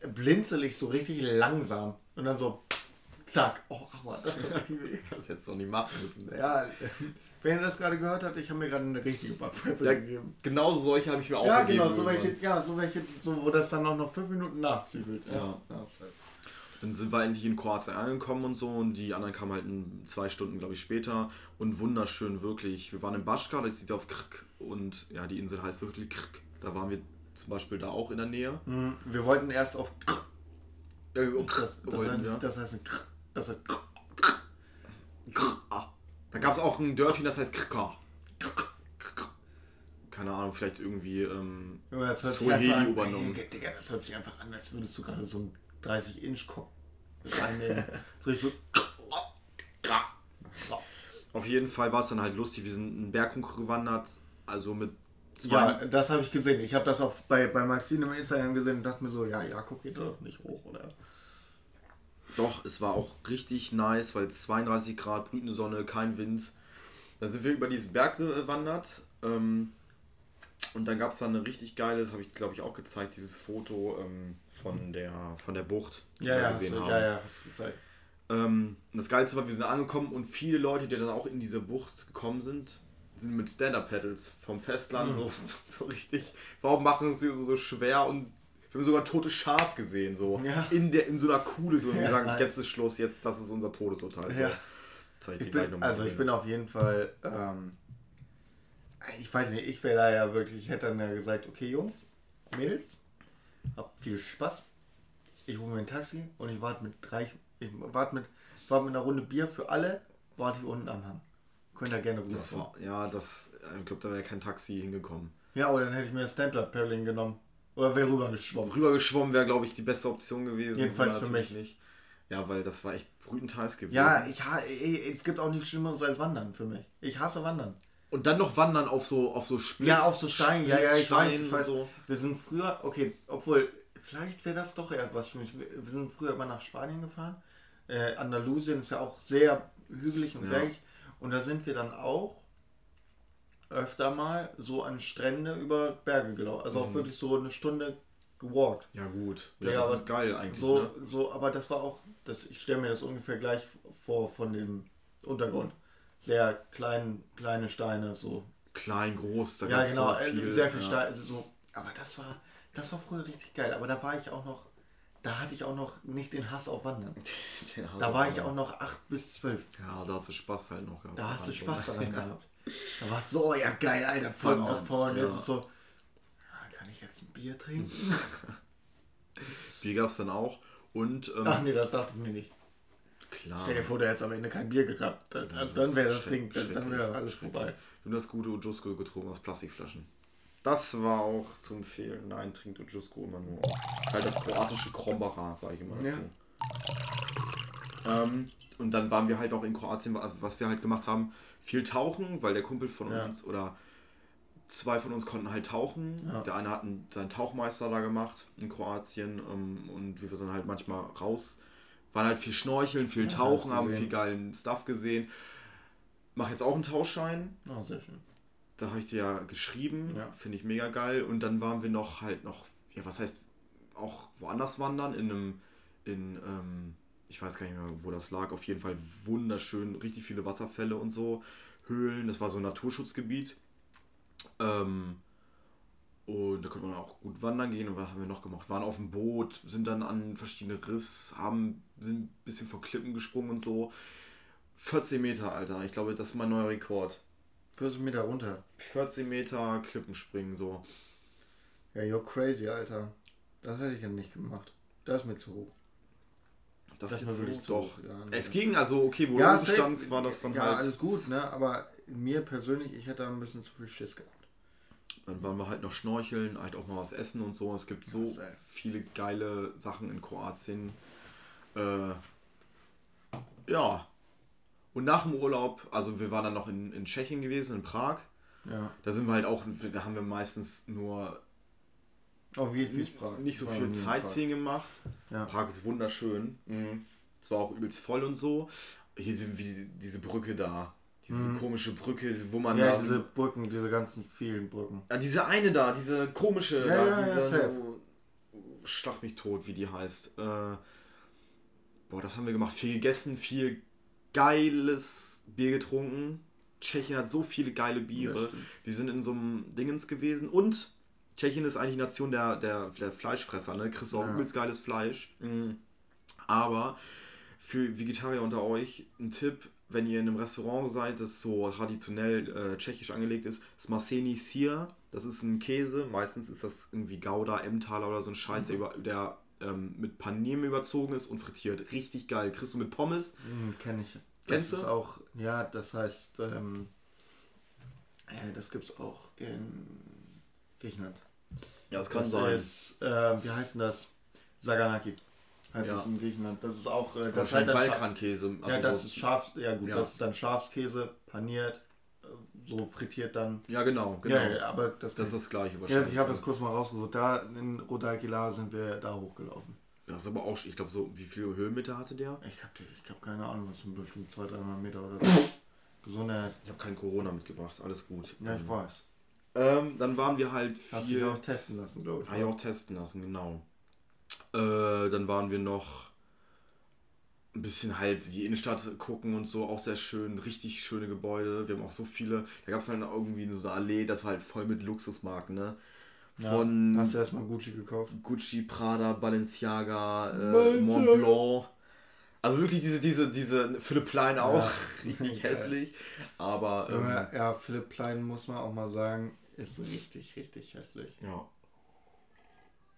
blinzel ich so richtig langsam und dann so, zack, oh, aber das tut richtig weh. Das hättest du doch nicht machen müssen. Ja, wenn ihr das gerade gehört habt, ich habe mir gerade eine richtige Backpfeife ja, gegeben. Genau solche habe ich mir auch ja, gegeben. Ja, genau, so welche, ja, so welche, so, wo das dann auch noch fünf Minuten nachzügelt. Ja. ja. dann sind wir endlich in Kroatien angekommen und so und die anderen kamen halt in zwei Stunden, glaube ich, später und wunderschön wirklich. Wir waren in Baschka, das sieht auf Krk und ja, die Insel heißt wirklich Krk. Da waren wir zum Beispiel da auch in der Nähe. Mhm, wir wollten erst auf Krk. Ja, das, das, wollten, heißt, ja. das heißt Krk. Das heißt Krk. Krk. Ah. Da gab es auch ein Dörfchen, das heißt Krka. Keine Ahnung, vielleicht irgendwie ähm, ja, das hört Swahili sich übernommen. Hey, Digga, das hört sich einfach an, als würdest du gerade so einen 30-Inch-Kopf reinnehmen. so richtig so. Auf jeden Fall war es dann halt lustig. Wir sind einen Berg hochgewandert, also mit Ja, das habe ich gesehen. Ich habe das auch bei, bei Maxine im Instagram gesehen und dachte mir so, ja, Jakob geht doch nicht hoch, oder? Doch, es war auch richtig nice, weil 32 Grad, brütende Sonne, kein Wind. Dann sind wir über diesen Berg gewandert. Ähm, und dann gab es da eine richtig geile, das habe ich glaube ich auch gezeigt, dieses Foto ähm, von, der, von der Bucht, die Ja, wir ja, gesehen du, haben. ja, ja, hast du gezeigt. Ähm, das Geilste war, wir sind angekommen und viele Leute, die dann auch in diese Bucht gekommen sind, sind mit Stand-Up-Pedals vom Festland Mhm. so, so richtig. Warum machen sie so, so schwer und wir haben sogar totes Schaf gesehen, so Ja. in, der, in so einer Kuhle. So, und Ja, sagen, jetzt ist Schluss, jetzt, das ist unser Todesurteil. Ja. So. Zeig ich dir Ich gleich bin, nochmal. also ich bin auf jeden Fall, ähm, ich weiß nicht, ich wäre da ja wirklich, ich hätte dann ja gesagt, okay Jungs, Mädels, habt viel Spaß. Ich hole mir ein Taxi und ich warte mit drei, ich warte mit, warte mit einer Runde Bier für alle, warte ich unten am Hang. Könnt ihr gerne rüberfahren. ja, das, ich glaube, da wäre kein Taxi hingekommen. Ja, oder dann hätte ich mir Stand-Up-Paddling genommen. Oder wäre rübergeschwommen. Rübergeschwommen wäre, glaube ich, die beste Option gewesen. Jedenfalls für mich. Nicht. Ja, weil das war echt brütend heiß gewesen. Ja, ich, ha- ey, es gibt auch nichts Schlimmeres als Wandern für mich. Ich hasse Wandern. Und dann noch wandern auf so, auf so Splitz. Ja, auf so Steinen. Ja, ja, ich weiß, ich weiß. So. Wir sind früher, okay, obwohl, vielleicht wäre das doch eher was für mich. Wir wir sind früher immer nach Spanien gefahren. Äh, Andalusien ist ja auch sehr hügelig und Ja. bergig. Und da sind wir dann auch öfter mal so an Strände über Berge gelaufen. Also auch Mhm. wirklich so eine Stunde gewalkt. Ja, gut. Ja, Ja, das aber ist geil eigentlich. So, ne? so, aber das war auch, das, ich stelle mir das ungefähr gleich vor von dem Untergrund. Sehr klein, kleine Steine, so Klein, groß, da ja, genau, so äh, viel. sehr viel ja. Stein. Also so, aber das war, das war früher richtig geil. Aber da war ich auch noch, da hatte ich auch noch nicht den Hass auf Wandern. Da war auch ich auch noch 8 bis 12. Ja, da hast du Spaß halt noch gehabt. Da hast du Spaß daran gehabt. Da war es so, ja geil, Alter, voll Wandern, auspowern. Ja. ist so, ja, kann ich jetzt ein Bier trinken? Bier gab es dann auch. Und ähm, Ach nee, das dachte ich mir nicht. klar. Stell dir vor, der hätte am Ende kein Bier gehabt. Das also dann wäre das Ding, das, dann wäre alles vorbei. Haben das gute Ojusko getrunken aus Plastikflaschen. Das war auch zu empfehlen. Nein, trinkt Ojusko immer nur. Halt das kroatische Krombacher, sage ich immer dazu. Ähm, und dann waren wir halt auch in Kroatien, also was wir halt gemacht haben, viel tauchen, weil der Kumpel von Ja. uns oder zwei von uns konnten halt tauchen. Ja. Der eine hat einen, seinen Tauchmeister da gemacht in Kroatien ähm, und wir sind halt manchmal raus. Waren halt viel Schnorcheln, viel Ja, Tauchen, haben viel geilen Stuff gesehen. Mach jetzt auch einen Tauchschein. Oh, sehr schön. Da habe ich dir ja geschrieben. Finde ich mega geil. Und dann waren wir noch halt noch, ja, was heißt, auch woanders wandern, in einem, in, ähm, ich weiß gar nicht mehr, wo das lag. Auf jeden Fall wunderschön, richtig viele Wasserfälle und so. Höhlen, das war so ein Naturschutzgebiet. Ähm, und da konnte man auch gut wandern gehen. Und was haben wir noch gemacht? Waren auf dem Boot, sind dann an verschiedene Riffs, haben, sind ein bisschen von Klippen gesprungen und so. 14 Meter, Alter. Ich glaube, das ist mein neuer Rekord. 40 Meter runter. 14 Meter Klippenspringen so. Ja, you're crazy, Alter. Das hätte ich ja nicht gemacht. Das ist mir zu hoch. Das, Das jetzt wirklich so, doch. ja, es ging also, okay, wo Ja, du standst, war das dann ja, halt. alles gut, ne? Aber mir persönlich, ich hätte da ein bisschen zu viel Schiss gehabt. Dann waren wir halt noch schnorcheln, halt auch mal was essen und so. Es gibt so safe. viele geile Sachen in Kroatien. Äh, ja. Und nach dem Urlaub, also wir waren dann noch in, in Tschechien gewesen, in Prag. Ja. Da sind wir halt auch, da haben wir meistens nur Auch wie viel Sprach. nicht so viel Sightseeing gemacht. Ja. Prag ist wunderschön. Mhm. Es war auch übelst voll und so. Hier sind wie diese Brücke da. Diese Mhm. komische Brücke, wo man Ja, da. diese Brücken, diese ganzen vielen Brücken. ja, diese eine da, diese komische Ja, da, ja, ja, diese. safe. schlag mich tot, wie die heißt. Äh, boah, das haben wir gemacht. Viel gegessen, viel geiles Bier getrunken. Tschechien hat so viele geile Biere. Wir sind in so einem Dingens gewesen und Tschechien ist eigentlich die Nation der, der, der Fleischfresser, ne? Kriegst du auch Ja. übelst geiles Fleisch. Mhm. Aber für Vegetarier unter euch ein Tipp, wenn ihr in einem Restaurant seid, das so traditionell äh, tschechisch angelegt ist, Smaseni Sir, das ist ein Käse, meistens ist das irgendwie Gouda, Emmentaler oder so ein Scheiß, der, über, der ähm, mit Paniermehl überzogen ist und frittiert. Richtig geil. Kriegst du mit Pommes. Hm, kenn ich. Kennst das ist du? auch, ja, das heißt, ähm, äh, das gibt's auch in Griechenland. Ja, das das ist, äh, wie heißt denn das? Saganaki. Heißt Ja. das in Griechenland. Das ist auch, äh, das Das ist halt Balkankäse. ja, also das so- ist Schaf, ja gut, Ja. das ist dann Schafskäse, paniert, so frittiert dann. Ja, genau, genau. Ja, ja, aber das, das ist das gleiche wahrscheinlich. Ja, ich habe das kurz mal rausgesucht. Da in Rodalquilar sind wir da hochgelaufen. Das ist aber auch, ich glaube, so, wie viele Höhenmeter hatte der? Ich habe ich hab keine Ahnung, was sind bestimmt 200, 300 Meter oder so. Gesundheit. Ich habe kein Corona mitgebracht, alles gut. Ja, ich ähm, weiß. Ähm, dann waren wir halt viel. Hast du auch testen lassen, glaube ich. Habe ich auch testen lassen, genau. Äh, dann waren wir noch ein bisschen halt die Innenstadt gucken und so, auch sehr schön, richtig schöne Gebäude. Wir haben auch so viele, da gab es halt irgendwie so eine Allee, das war halt voll mit Luxusmarken, ne? Von ja, hast du erstmal Gucci gekauft? Gucci, Prada, Balenciaga, äh, Mont Blanc. Also wirklich diese, diese, diese Philipp Plein auch, ja. richtig hässlich. Aber. Ähm, ja, ja, Philipp Plein muss man auch mal sagen, ist richtig, richtig hässlich. Ja.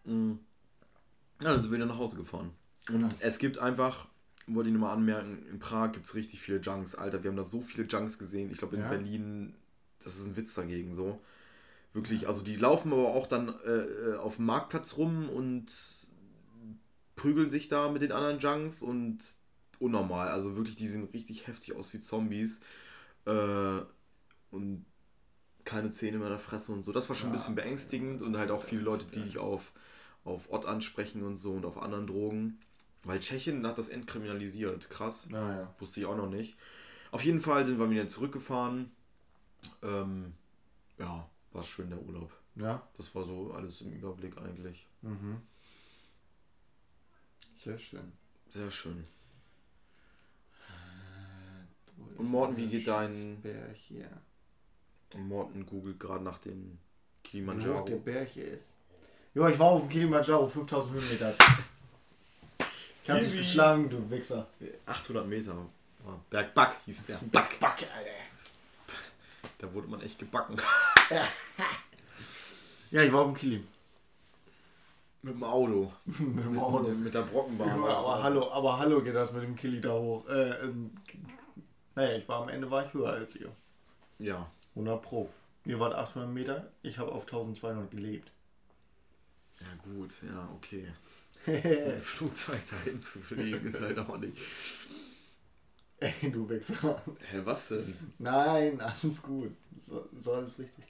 Mhm. Ja, dann sind wir wieder nach Hause gefahren. Und Krass. es gibt einfach, wollte ich nur mal anmerken, in Prag gibt es richtig viele Junks. Alter, wir haben da so viele Junks gesehen. Ich glaube, in ja. Berlin, das ist ein Witz dagegen so. Wirklich, also die laufen aber auch dann äh, äh, auf dem Marktplatz rum und prügeln sich da mit den anderen Junks und unnormal. Also wirklich, die sehen richtig heftig aus wie Zombies. Äh, und keine Zähne mehr in der Fresse und so. Das war schon ja, ein bisschen beängstigend und halt auch viele Leute, die dich auf, auf Ott ansprechen und so und auf anderen Drogen. Weil Tschechien hat das entkriminalisiert. Krass. Ah, ja. Wusste ich auch noch nicht. Auf jeden Fall sind wir wieder zurückgefahren. Ähm, ja, war schön der Urlaub. Ja. Das war so alles im Überblick eigentlich. Mhm. Sehr schön. Sehr schön. Äh, Und Morten, wie geht dein. Hier? Und Morten googelt gerade nach dem Kilimanjaro. Wo der Berg hier ist. Ja, ich war auf dem Kilimanjaro, 5000 Höhenmeter. Ich hab dich geschlagen, du Wichser. 800 Meter. Bergback hieß der. Back. Back, Alter. Da wurde man echt gebacken. ja, ich war auf dem Kili. Mit dem Auto. mit dem Auto. Mit, mit der Brockenbahn. Ja, aber, hallo, aber hallo geht das mit dem Kili da hoch. Äh, ähm, naja, ich war am Ende war ich höher als ihr. Ja. 100 Pro. Ihr wart 800 Meter, ich habe auf 1200 gelebt. Ja gut, ja, okay. Ein Flugzeug dahin zu fliegen ist halt auch nicht. Ey, du Wichser. Hä, was denn? Nein, alles gut. So, so alles richtig.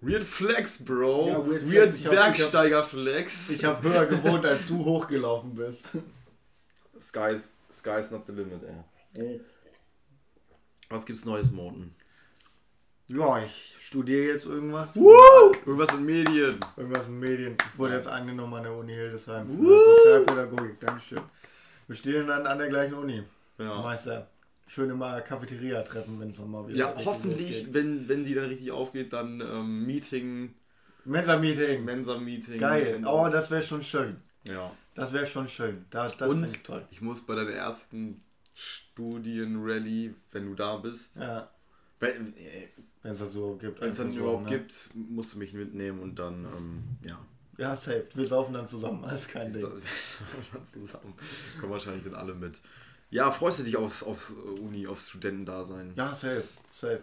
Weird Flex, Bro. Ja, weird, weird Flex. Bergsteiger Flex. Ich habe hab höher gewohnt, als du hochgelaufen bist. Sky's, sky's not the limit, ey. Was gibt's Neues, Morten? Ja, ich studiere jetzt irgendwas. Woo! Irgendwas mit Medien. Irgendwas mit Medien. Ich wurde jetzt angenommen an der Uni Hildesheim für Woo! Sozialpädagogik. Dankeschön. Wir stehen dann an der gleichen Uni. Ja. Meister. Schön immer Cafeteria treffen, wenn es nochmal wieder Ja, hoffentlich, wenn, wenn die dann richtig aufgeht, dann ähm, Meeting. Mensa-Meeting. Mensa-Meeting. Geil. Oh, das wäre schon schön. Ja. Das wäre schon schön. Das, das Und ich, toll. ich muss bei deiner ersten Studienrallye, wenn du da bist. Ja. Wenn äh, es das so gibt. Wenn es dann überhaupt ne? gibt, musst du mich mitnehmen und dann, ähm, ja. Ja, safe. Wir saufen dann zusammen, alles kein Ding. zusammen. Kommen wahrscheinlich dann alle mit. Ja, freust du dich aufs, aufs Uni, aufs Studentendasein? Ja, safe, safe.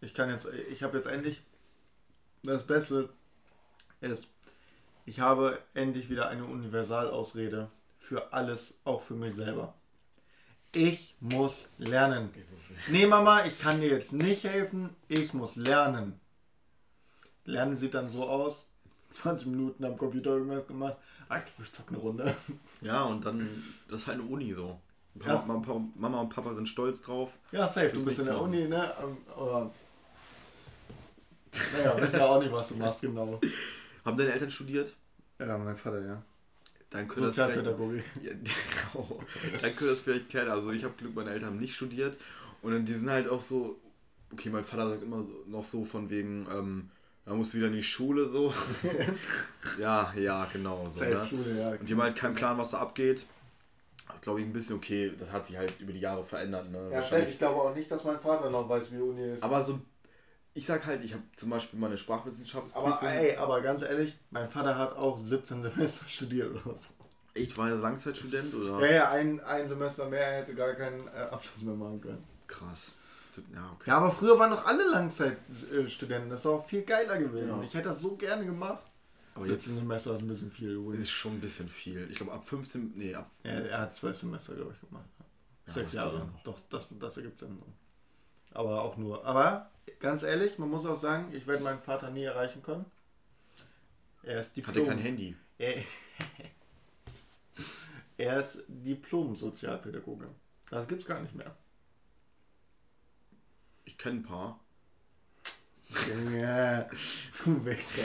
Ich kann jetzt, ich habe jetzt endlich, das Beste ist, ich habe endlich wieder eine Universalausrede für alles, auch für mich selber. Ich muss lernen. Nee, Mama, ich kann dir jetzt nicht helfen. Ich muss lernen. Lernen sieht dann so aus. 20 Minuten am Computer irgendwas gemacht. Alter, ich zock eine Runde. Ja, und dann, das ist halt eine Uni so. Ja. Mama, und Papa sind stolz drauf. Ja, safe. Du bist in der. Uni, ne? Aber. Naja, weißt ja auch nicht, was du machst, genau. Haben deine Eltern studiert? Ja, mein Vater, ja. Dann könnte Sozialpädagogik. Ja, oh, dann könnte das vielleicht kennen. Also ich habe Glück, meine Eltern haben nicht studiert. Und dann, die sind halt auch so, okay, mein Vater sagt immer noch so von wegen, ähm, da musst du wieder in die Schule so. ja, ja, genau. So, ne? Schule, ja. Und die haben halt keinen Plan, was da abgeht. Das ist, glaube ich, ein bisschen okay. Das hat sich halt über die Jahre verändert. Ne? Ja, safe. Ich glaube auch nicht, dass mein Vater noch weiß, wie Uni ist. Aber so, ich sag halt, ich habe zum Beispiel meine Sprachwissenschaftsprüfung. Aber ey, aber ganz ehrlich, mein Vater hat auch 17 Semester studiert oder so. Ich war ja Langzeitstudent, oder? Ja, ja, ein, ein Semester mehr, er hätte gar keinen äh, Abschluss mehr machen können. Krass. Ja, okay. ja, aber früher waren doch alle Langzeitstudenten. Das ist auch viel geiler gewesen. Ja. Ich hätte das so gerne gemacht. Aber 17 jetzt Semester ist ein bisschen viel. Übrigens. Ist schon ein bisschen viel. Ich glaube, ab 15. Nee, ab. Ja, er hat 12 Semester, glaube ich, gemacht. Sechs Jahre. Doch, das, das ergibt Sinn. Aber auch nur. Aber ganz ehrlich, man muss auch sagen, ich werde meinen Vater nie erreichen können. Er ist Diplom. Hat er kein Handy? Er, er ist Diplom-Sozialpädagoge. Das gibt's gar nicht mehr. Ich kenne ein paar. Junge, du Wichser.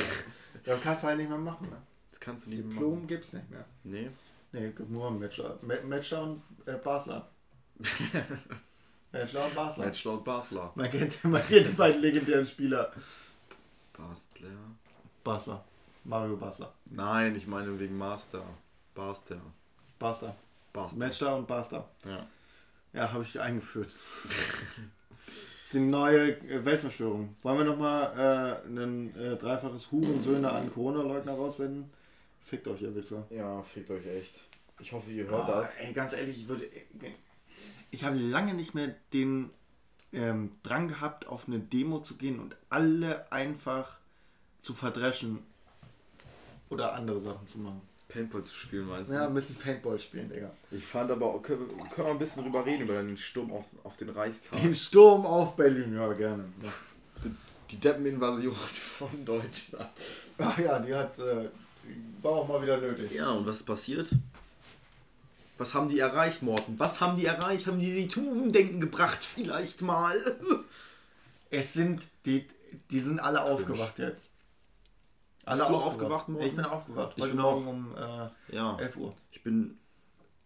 Das kannst du halt nicht mehr machen. Ne? Das kannst du nicht Diplom machen. gibt's nicht mehr. Nee. Nee, gibt nur einen Matcher. Ma- Matcher und äh, Basler. Matcher und Basler. Match Lord Basler. Man kennt, man kennt die beiden legendären Spieler. Bastler? Basler. Mario Basler. Nein, ich meine wegen Master. Baster. Basta. Bastler. Matcher und Basta. Ja. Ja, habe ich eingeführt. Das ist die neue äh, Weltverschwörung. Wollen wir nochmal äh, ein äh, dreifaches Hurensöhne an Corona-Leugner raussenden? Fickt euch, ihr Wichser. Ja, fickt euch echt. Ich hoffe, ihr Oh, ey, ganz ehrlich, ich würde. Ich habe lange nicht mehr den ähm, Drang gehabt, auf eine Demo zu gehen und alle einfach zu verdreschen oder andere Sachen zu machen. Paintball zu spielen, meinst du? Ja, ein bisschen Paintball spielen, Digga. Ich fand aber, auch- können, wir- ein bisschen drüber reden, über den Sturm auf, auf den Reichstag. Den Sturm auf Berlin, ja, gerne. Ja. Die Deppeninvasion von Deutschland. Ach ja, die hat. Äh, die war auch mal wieder nötig. Ja, und was ist passiert? Was haben die erreicht, Morten? Was haben die erreicht? Haben die sie zum Umdenken gebracht, vielleicht mal? Es sind. Die, die sind alle aufgewacht jetzt. Alle Bist du aufgewacht morgen? Ich bin aufgewacht. Ich Heute bin Morgen um äh, Ja, 11 Uhr. ich bin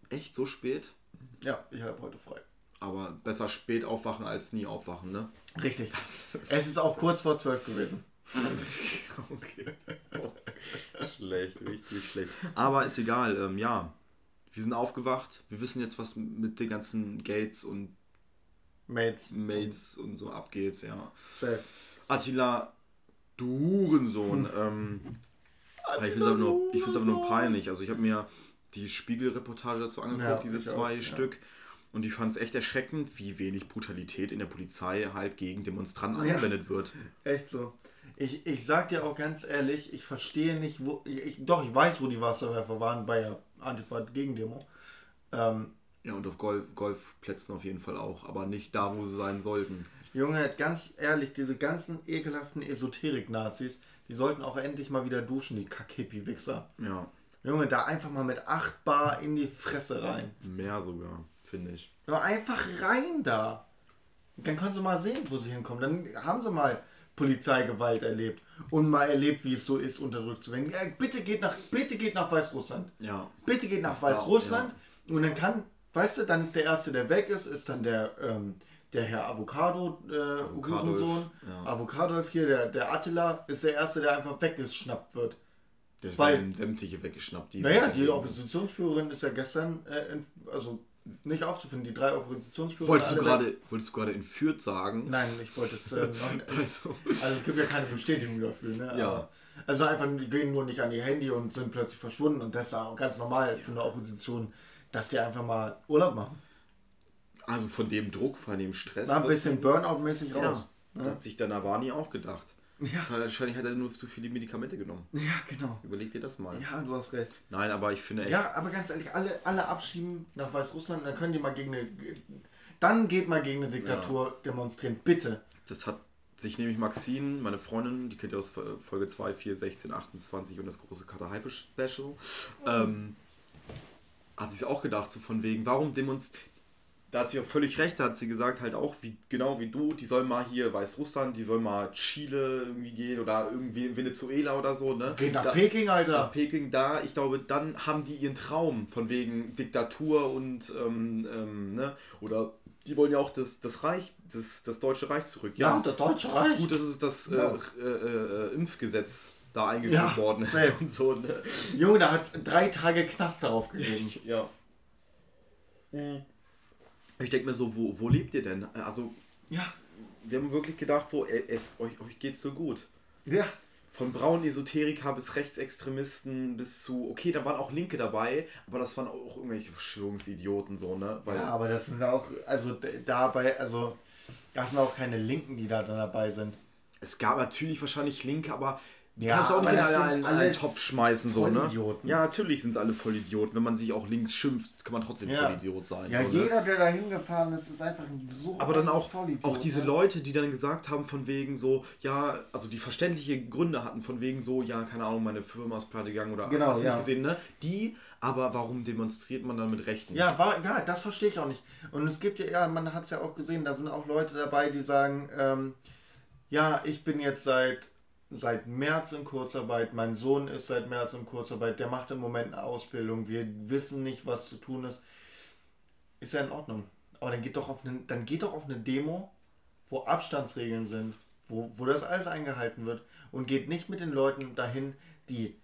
echt so spät. Ja, ich habe heute frei. Aber besser spät aufwachen als nie aufwachen, ne? Richtig. Es ist auch kurz vor 12 gewesen. Okay. schlecht, richtig schlecht. Aber ist egal, ähm, ja. Wir sind aufgewacht. Wir wissen jetzt, was mit den ganzen Gates und Mates. Mates und so abgeht, ja. Safe. Attila, du Hurensohn. Ähm, ich finde es aber, aber nur peinlich. Also ich habe mir die Spiegelreportage dazu angeguckt, Ja, diese ich auch, zwei ja. Stück. Und ich fand es echt erschreckend, wie wenig Brutalität in der Polizei halt gegen Demonstranten Ja. angewendet wird. Echt so. Ich, ich sag dir auch ganz ehrlich, ich verstehe nicht, wo. Ich, doch, ich weiß, wo die Wasserwerfer waren bei der Antifa-Gegendemo. Ähm, Ja, und auf Golf, Golfplätzen auf jeden Fall auch, aber nicht da, wo sie sein sollten. Junge, ganz ehrlich, diese ganzen ekelhaften Esoterik-Nazis, die sollten auch endlich mal wieder duschen, die Kack-Hippie-Wichser. Ja, Junge, da einfach mal mit 8 Bar in die Fresse rein. mehr sogar, finde ich. Ja, einfach rein da. Dann können sie mal sehen, wo sie hinkommen. Dann haben sie mal Polizeigewalt erlebt und mal erlebt, wie es so ist, unterdrückt zu werden. Ja, bitte geht nach, bitte geht nach Weißrussland. Ja, Bitte geht nach Weißrussland und dann kann, weißt du, dann ist der erste, der weg ist, ist dann der, ähm, der Herr Avocado, äh, Hurensohn. ja. Avocadolf hier, der, der Attila, ist der erste, der einfach weggeschnappt wird. das Weil- werden sämtliche weggeschnappt. Die Naja, die Oppositionsführerin ist ja gestern, äh, also nicht aufzufinden, die drei Oppositionsführer. Wolltest du gerade, wolltest du gerade in Fürth sagen? Nein, ich wollte es äh. Also, Also es gibt ja keine Bestätigung dafür, ne? Ja. Aber, also einfach, die gehen nur nicht an ihr Handy und sind plötzlich verschwunden und das ist auch ganz normal für eine Opposition, dass die einfach mal Urlaub machen. also von dem Druck, von dem Stress. Mal ein bisschen Burnout-mäßig raus. Ja, das hat sich der Nawani auch gedacht. Ja. Weil Wahrscheinlich hat er nur zu viele Medikamente genommen. Ja, genau. Überleg dir das mal. Ja, du hast recht. Nein, aber ich finde echt, Ja, aber ganz ehrlich, alle, alle abschieben nach Weißrussland, dann können die mal gegen eine. Dann geht mal gegen eine Diktatur demonstrieren, bitte. das hat sich nämlich Maxine, meine Freundin, die kennt ihr aus Folge 2, 4, 16, 28 und das große Kater Haifisch Special, ähm, hat sich auch gedacht, so von wegen, warum demonstrieren. Da hat sie auch völlig recht, da hat sie gesagt, halt auch, wie, genau wie du, die sollen mal hier Weißrussland, die sollen mal Chile irgendwie gehen oder irgendwie in Venezuela oder so, ne? Geht nach da, Peking, Alter. nach Peking da, ich glaube, dann haben die ihren Traum von wegen Diktatur und ähm, ähm, ne? Oder die wollen ja auch das, das Reich, das, das Deutsche Reich zurück. ja, das Deutsche Reich. Gut, dass es das Ja. äh, äh, äh, Impfgesetz da eingeführt Ja, worden ist safe. und so. Ne? Junge, da hat es drei Tage Knast darauf gegeben. Ja. Ich denke mir so, wo, wo lebt ihr denn? Also, Ja. wir haben wirklich gedacht, so, es, euch, euch geht's so gut. Ja. Von braunen Esoteriker bis Rechtsextremisten bis zu, okay, da waren auch Linke dabei, aber das waren auch irgendwelche Verschwörungsidioten so, ne? Weil, Ja, aber das sind auch, also dabei, also das sind auch keine Linken, die da dann dabei sind. Es gab natürlich wahrscheinlich Linke, aber Ja, kannst du auch nicht in einen, einen Topf schmeißen, so, ne? Ja, natürlich sind es alle Vollidioten. Wenn man sich auch links schimpft, kann man trotzdem ja. Vollidiot sein. Ja, so, ne? jeder, der da hingefahren ist, ist einfach so Aber dann auch, auch diese ne? Leute, die dann gesagt haben, von wegen so, ja, also die verständliche Gründe hatten, von wegen so, ja, keine Ahnung, meine Firma ist pleite gegangen oder genau, hast ja. nicht gesehen, ne? Die, aber warum demonstriert man dann mit Rechten? Ja, war, ja, das verstehe ich auch nicht. Und es gibt ja, ja man hat es ja auch gesehen, da sind auch Leute dabei, die sagen, ähm, ja, ich bin jetzt seit seit März in Kurzarbeit, mein Sohn ist seit März in Kurzarbeit, der macht im Moment eine Ausbildung, wir wissen nicht, was zu tun ist. Ist ja in Ordnung. Aber dann geht doch auf eine, dann geht doch auf eine Demo, wo Abstandsregeln sind, wo, wo das alles eingehalten wird und geht nicht mit den Leuten dahin, die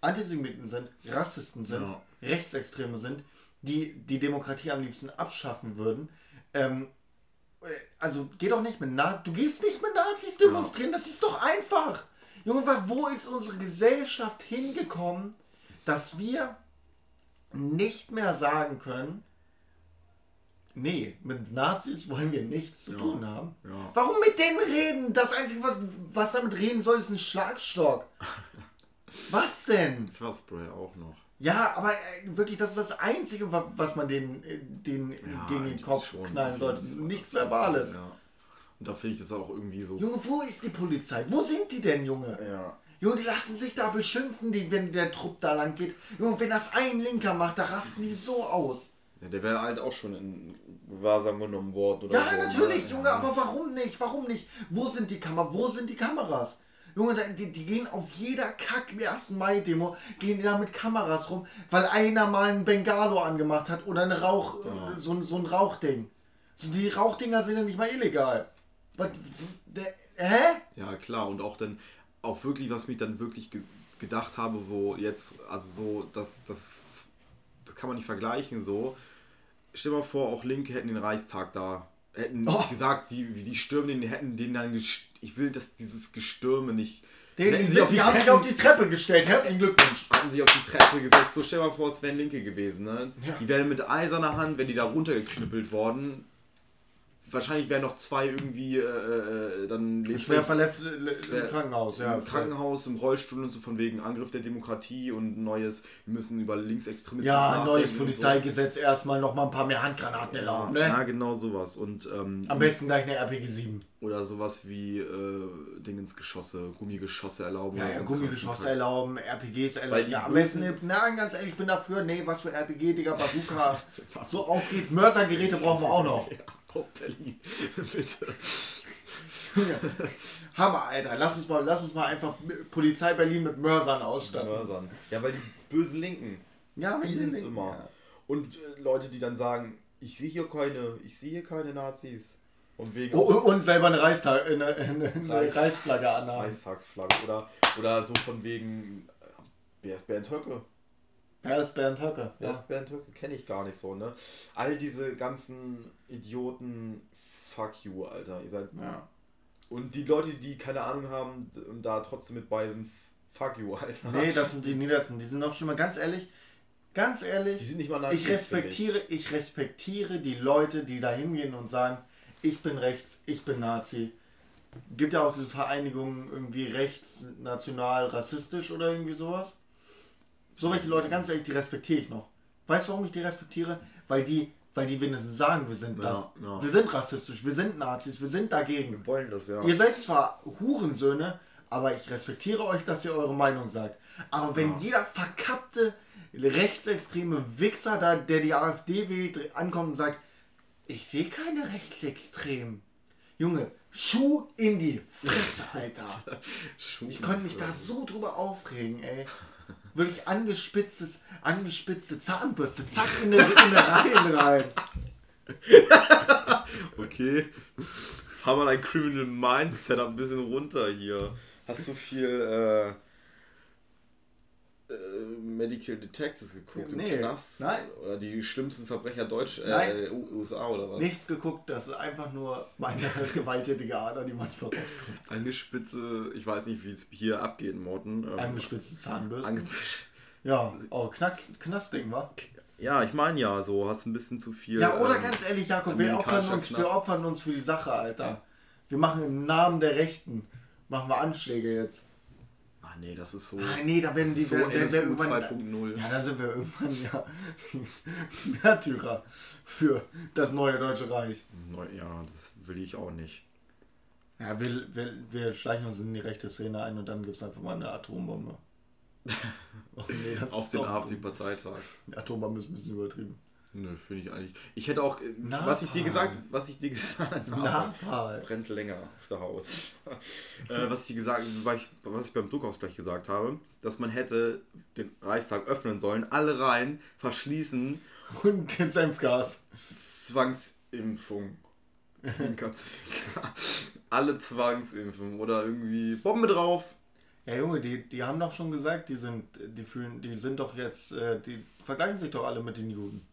Antisemiten sind, Rassisten sind, ja. Rechtsextreme sind, die die Demokratie am liebsten abschaffen würden. Ähm, also geh doch nicht mit Nazis. Du gehst nicht mit Nazis demonstrieren, ja. das ist doch einfach. Junge, wo ist unsere Gesellschaft hingekommen, dass wir nicht mehr sagen können, nee, mit Nazis wollen wir nichts zu ja. tun haben. Ja. Warum mit denen reden? Das Einzige, was, was damit reden soll, ist ein Schlagstock. was denn? Pfefferspray auch noch. Ja, aber äh, wirklich, das ist das Einzige, was man den, äh, den ja, gegen den Kopf knallen sollte. Nichts Verbales. Ja. Und da finde ich das auch irgendwie so. Junge, wo ist die Polizei? Wo sind die denn, Junge? Ja. Junge, die lassen sich da beschimpfen, die, wenn der Trupp da lang geht. Junge, wenn das ein Linker macht, da rasten die so aus. Ja, der wäre halt auch schon in Gewahrsam genommen worden. Oder ja, so, ne? natürlich, ne? Junge, aber warum nicht? Warum nicht? Wo sind die Kameras? Wo sind die Kameras? Junge, die, die gehen auf jeder Kack 1. Mai-Demo, gehen die da mit Kameras rum, weil einer mal ein Bengalo angemacht hat oder eine Rauch, ja. so, so ein Rauchding. So, die Rauchdinger sind ja nicht mal illegal. Was, hä? Ja, klar, und auch dann, auch wirklich, was mich dann wirklich ge gedacht habe, wo jetzt, also so, das, das, das kann man nicht vergleichen, so. Stell dir mal vor, auch Linke hätten den Reichstag da hätten oh. gesagt, die, die Stürmen, hätten den dann, ich will, dass dieses Gestürme nicht. Den, hätten sie auf die, die haben sich auf die Treppe gestellt. Herzlichen Glückwunsch. Haben sich auf die Treppe gesetzt. So stell mal vor, es wären Linke gewesen. Ne? Ja. Die wären mit eiserner Hand, wenn die da runtergeknüppelt worden, wahrscheinlich wären noch zwei irgendwie äh, äh dann schwer verletzt im Krankenhaus, ja. Im Krankenhaus, im Rollstuhl und so von wegen Angriff der Demokratie und neues, wir müssen über Linksextremismus Ja, neues Polizeigesetz so. erstmal noch mal ein paar mehr Handgranaten ja, erlauben, ne? Ja, genau sowas. Und, ähm, Am besten gleich eine RPG 7. Oder sowas wie äh, Dingensgeschosse, Gummigeschosse erlauben. Ja, ja so Gummigeschosse erlauben, RPGs erlauben. Ja, am besten, na, ganz ehrlich, ich bin dafür, nee, was für RPG, Digga, Bazooka. so auf geht's. Mörsergeräte brauchen wir auch noch. Ja auf Berlin. Bitte. Hammer, Alter. Lass uns mal, lass uns mal einfach Polizei Berlin mit Mörsern ausstatten. Mörsern. Ja, weil die bösen Linken. Ja, die sind es immer. Ja. Und äh, Leute, die dann sagen, ich sehe hier keine, ich sehe hier keine Nazis. Und, wegen oh, und selber eine, Reichstag, eine, eine, eine Reichs Reichsflagge anhaben. Reichstagsflagge. Oder, oder so von wegen, äh, wer ist Bernd Höcke? Wer ist Bernd Höcke? Ja. ist Bernd Höcke? Kenne ich gar nicht so, ne? All diese ganzen Idioten, fuck you, Alter. Ihr seid. Ja. Und die Leute, die keine Ahnung haben und da trotzdem mit bei sind, fuck you, Alter. Nee, das sind die Niedersten. Die sind noch schon mal ganz ehrlich. Ganz ehrlich, die sind nicht mal ich respektiere, ich. respektiere die Leute, die da hingehen und sagen, ich bin rechts, ich bin Nazi. Gibt ja auch diese Vereinigung irgendwie rechts, national, rassistisch oder irgendwie sowas. So welche Leute, ganz ehrlich, die respektiere ich noch. Weißt du, warum ich die respektiere? Weil die, weil die wenigstens sagen, wir sind das. Ja. Wir sind rassistisch, wir sind Nazis, wir sind dagegen. Wir wollen das, ja. Ihr seid zwar Hurensöhne, aber ich respektiere euch, dass ihr eure Meinung sagt. Aber wenn ja. jeder verkappte rechtsextreme Wichser, da, der die AfD wählt, ankommt und sagt, ich sehe keine Rechtsextremen. Junge, Schuh in die Fresse, Alter. ich konnte mich da so drüber aufregen, ey wirklich angespitztes, angespitzte Zahnbürste, zack, in eine Reihen rein. okay. Fahr mal dein Criminal Mindset ein bisschen runter hier. Hast du viel äh, Medical Detectives geguckt nee, im Knast? Nein. Oder die schlimmsten Verbrecher Deutsch, äh, USA oder was? Nichts geguckt, das ist einfach nur meine gewalttätige Ader, die manchmal rauskommt. Eine Spitze, ich weiß nicht, wie es hier abgeht, Morten. Ähm, Angespitzte Zahnbürste. Ange ja, oh, Knacks, Knastding, wa? Ja, ich meine ja, so hast ein bisschen zu viel. Ja, oder ähm, ganz ehrlich, Jakob, wir opfern, uns, wir opfern uns für die Sache, Alter. Wir machen im Namen der Rechten, machen wir Anschläge jetzt. Ah nee, das ist so. Ah nee, da werden die so werden, werden wir irgendwann. 2.0. Ja, da sind wir irgendwann ja Märtyrer für das neue Deutsche Reich. Neu- Ja, das will ich auch nicht. Ja, wir, wir, wir schleichen uns in die rechte Szene ein und dann gibt es einfach mal eine Atombombe. Och, nee, Auf den AfD-Parteitag. Atombombe ist ein bisschen übertrieben. Nö, finde ich eigentlich. Ich hätte auch, äh, Napalm. was ich dir gesagt, was ich dir gesagt habe, brennt länger auf der Haut. äh, was ich dir gesagt, was ich, was ich beim Druckausgleich gesagt habe, dass man hätte den Reichstag öffnen sollen, alle rein, verschließen, Und den Senfgas. Zwangsimpfung. Alle Zwangsimpfen oder irgendwie Bombe drauf. Ja, Junge, die, die haben doch schon gesagt, die sind, die fühlen, die sind doch jetzt, äh, die vergleichen sich doch alle mit den Juden.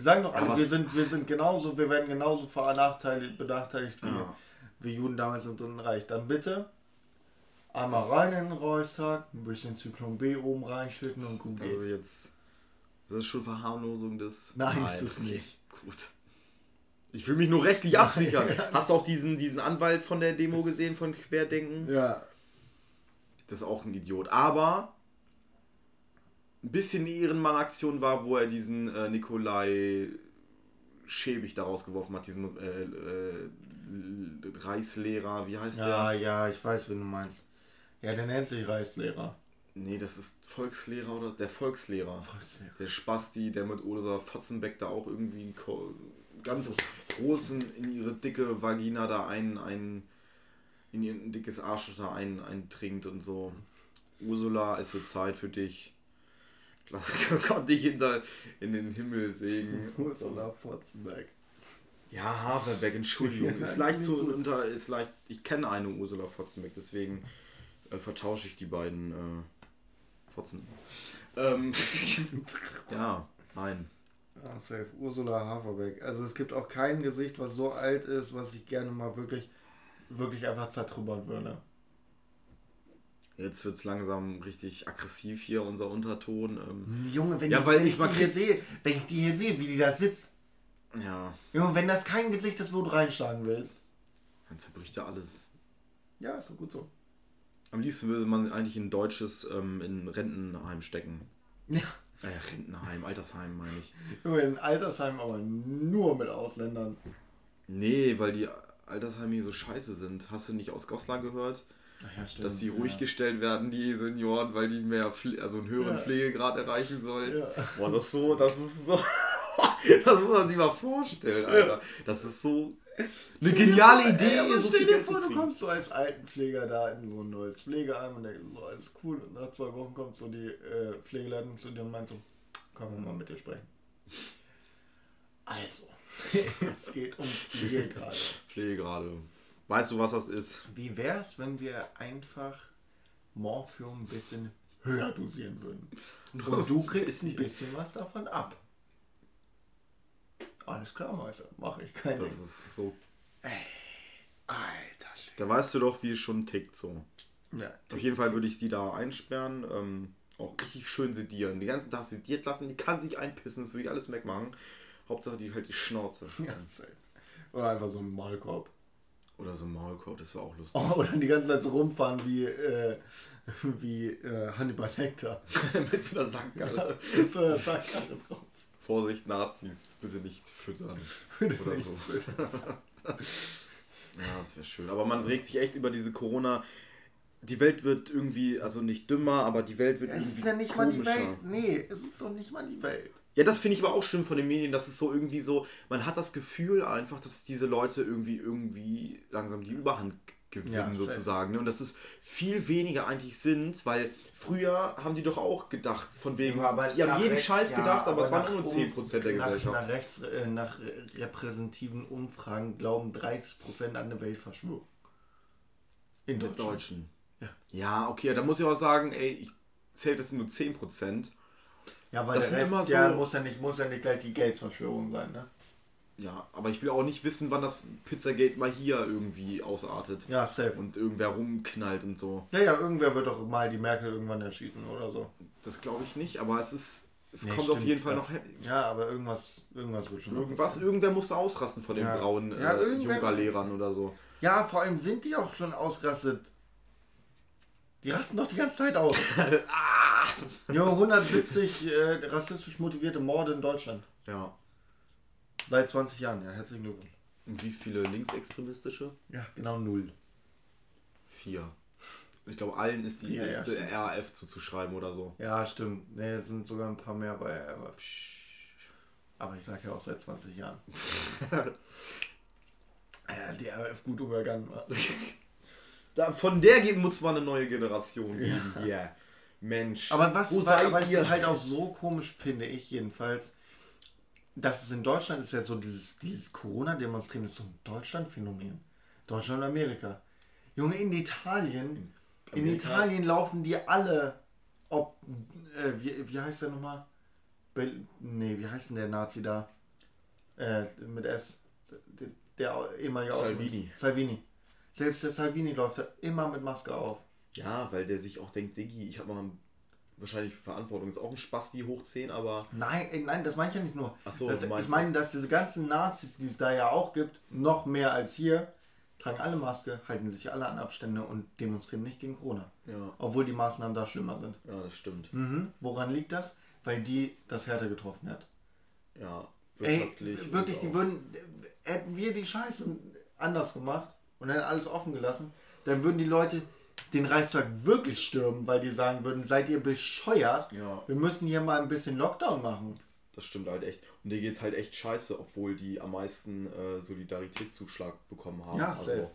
Sagen doch alle, wir sind, wir sind genauso, wir werden genauso benachteiligt, benachteiligt wie, Ja. wie Juden damals im Dritten Reich. Dann bitte einmal rein in den Reichstag, ein bisschen Zyklon B oben reinschütten und gut geht's. Also jetzt, das ist schon Verharmlosung des. Nein, ist es nicht. Gut. Ich will mich nur rechtlich absichern. Hast du auch diesen, diesen Anwalt von der Demo gesehen, von Querdenken? Ja, Das ist auch ein Idiot. Aber ein bisschen eine Ehrenmann-Aktion war, wo er diesen äh, Nikolai Schäbig da rausgeworfen hat, diesen äh, äh, Reichslehrer, wie heißt ja, der? ja, ich weiß, wen du meinst. Ja, der nennt sich Reichslehrer. Nee, das ist Volkslehrer oder der Volkslehrer. Volkslehrer. Der Spasti, der mit Oder Fotzenbeck da auch irgendwie einen Ko- ganz großen in ihre dicke Vagina da ein, ein in ihr dickes Arsch da ein, eintrinkt und so. Ursula, es wird Zeit für dich. Lass Gott dich hinter in den Himmel sägen. Ursula Fotzenberg. Ja, Haferbeck, Entschuldigung. Ist leicht zu unter, ist leicht. Ich kenne eine Ursula Fotzenbeck, deswegen äh, vertausche ich die beiden äh, Fotzen. Ähm, ja, nein. Ah, safe. Ursula Haferbeck. Also es gibt auch kein Gesicht, was so alt ist, was ich gerne mal wirklich, wirklich einfach zertrümmern würde. Jetzt wird es langsam richtig aggressiv hier, unser Unterton. Ähm, Junge, wenn, Ja, ich, weil wenn ich ich, die hier sehe, wenn ich die hier sehe, wie die da sitzt. ja, Junge, wenn das kein Gesicht ist, wo du reinschlagen willst. dann zerbricht ja alles. Ja, ist doch gut so. Am liebsten würde man eigentlich in ein deutsches ähm, in Rentenheim stecken. Ja. Äh, Rentenheim, Altersheim meine ich. Junge, in Altersheim aber nur mit Ausländern. Nee, weil die Altersheime hier so scheiße sind. Hast du nicht aus Goslar gehört? Ja, stimmt. Dass die ruhig gestellt werden, die Senioren, weil die mehr, also einen höheren Ja. Pflegegrad erreichen sollen. Ja. Boah, das ist so, das ist so. das muss man sich mal vorstellen, Alter. Das ist so eine geniale Idee. Ey, aber so stell dir vor, du kommst so als Altenpfleger da in so ein neues Pflegeheim und denkst so, alles cool. Und nach zwei Wochen kommt so die äh, Pflegeleitung zu dir und meint so, können wir mal mit dir sprechen. Also, es geht um Pflegegrade. Pflegegrade. Weißt du, was das ist? Wie wär's, wenn wir einfach Morphium ein bisschen höher dosieren würden? Und du kriegst ein bisschen was davon ab. Alles klar, Meister. Mache ich kein Das Ding. ist so. Alter Schwede. Da weißt du doch, wie es schon tickt so. Ja, Auf jeden Fall würde ich die da einsperren. Ähm, auch richtig schön sedieren. Den ganzen Tag sediert lassen. Die kann sich einpissen. Das würde ich alles wegmachen. Hauptsache, die halt die Schnauze. ja safe. Oder einfach so ein Maulkorb. Oder so ein Maulkorb, das wäre auch lustig. Oh, oder die ganze Zeit so rumfahren wie, äh, wie äh, Hannibal Lecter. Mit so einer Sackgalle. Mit so einer Sackkarre drauf. Vorsicht, Nazis, bitte nicht füttern. Oder so. Ja, das wäre schön. Aber man regt sich echt über diese Corona. Die Welt wird irgendwie, also nicht dümmer, aber die Welt wird Es irgendwie ist ja nicht mal die komischer. Welt. Nee, es ist doch nicht mal die Welt. Ja, das finde ich aber auch schön von den Medien, dass es so irgendwie so, man hat das Gefühl einfach, dass diese Leute irgendwie irgendwie langsam die Überhand gewinnen Ja, sozusagen. Ne? Und dass es viel weniger eigentlich sind, weil früher haben die doch auch gedacht, von wegen, die haben jeden Scheiß ja, gedacht, aber, es waren nur 10% der nach, Gesellschaft. Nach, rechts, äh, nach repräsentativen Umfragen glauben 30% an eine Weltverschwörung. In Der Deutschland. Deutschen. Ja. Ja, okay, da muss ich aber sagen, ey, ich zähle das nur 10%. Ja, weil Das der Rest, immer ja, so- muss ja nicht, muss ja nicht gleich die Gates-Verschwörung sein, ne? Ja, aber ich will auch nicht wissen, wann das Pizzagate mal hier irgendwie ausartet. Ja, safe. Und irgendwer rumknallt und so. Ja, ja, irgendwer wird doch mal die Merkel irgendwann erschießen oder so. Das glaube ich nicht, aber es ist. Es Nee, kommt auf stimmt. jeden Fall Ja. noch Ja, aber irgendwas, irgendwas wird schon irgendwas. Irgendwer musste ausrasten von den Ja. braunen Ja, äh, irgendwer- Yoga-Lehrern oder so. Ja, vor allem sind die auch schon ausgerastet. Die rasten doch die ganze Zeit aus. ah! Ja, 170 äh, rassistisch motivierte Morde in Deutschland. Ja. Seit 20 Jahren, ja, herzlichen Glückwunsch. Und wie viele linksextremistische? Ja, genau null. Vier. Ich glaube, allen ist die Ja, ja, Liste stimmt. RAF zuzuschreiben oder so. Ja, stimmt. Ne, es sind sogar ein paar mehr bei. Aber, aber ich sag ja auch seit 20 Jahren. ja, die RF gut umgegangen war. Da, von der muss man eine neue Generation geben. Ja. Mensch. Aber was Wo war, seid aber es ist halt auch so komisch, finde ich jedenfalls, dass es in Deutschland ist ja so dieses, dieses Corona-Demonstrieren ist so ein Deutschland-Phänomen. Deutschland und Amerika. Junge, in Italien, in Amerika? Italien laufen die alle, ob, äh, wie, wie heißt der nochmal? Bel nee, wie heißt denn der Nazi da? Äh, mit S. Der, der ehemalige Salvini. Salvini. Selbst der Salvini läuft da immer mit Maske auf. Ja, weil der sich auch denkt, Diggi, ich habe mal wahrscheinlich Verantwortung. Ist auch ein Spaß, die hoch 10, aber. Nein, äh, nein, das meine ich ja nicht nur. Ach so, das, ich meine, das. dass diese ganzen Nazis, die es da ja auch gibt, noch mehr als hier, tragen alle Maske, halten sich alle an Abstände und demonstrieren nicht gegen Corona. Ja, Obwohl die Maßnahmen da schlimmer sind. ja das stimmt. Mhm. Woran liegt das? Weil die das härter getroffen hat. Ja, Ey, wirtschaftlich. wirklich, und die würden, hätten wir die Scheiße anders gemacht und hätten alles offen gelassen, dann würden die Leute den Reichstag wirklich stürmen, weil die sagen würden, seid ihr bescheuert? Ja. Wir müssen hier mal ein bisschen Lockdown machen. Das stimmt halt echt. Und dir geht's halt echt scheiße, obwohl die am meisten äh, Solidaritätszuschlag bekommen haben. Ja, safe.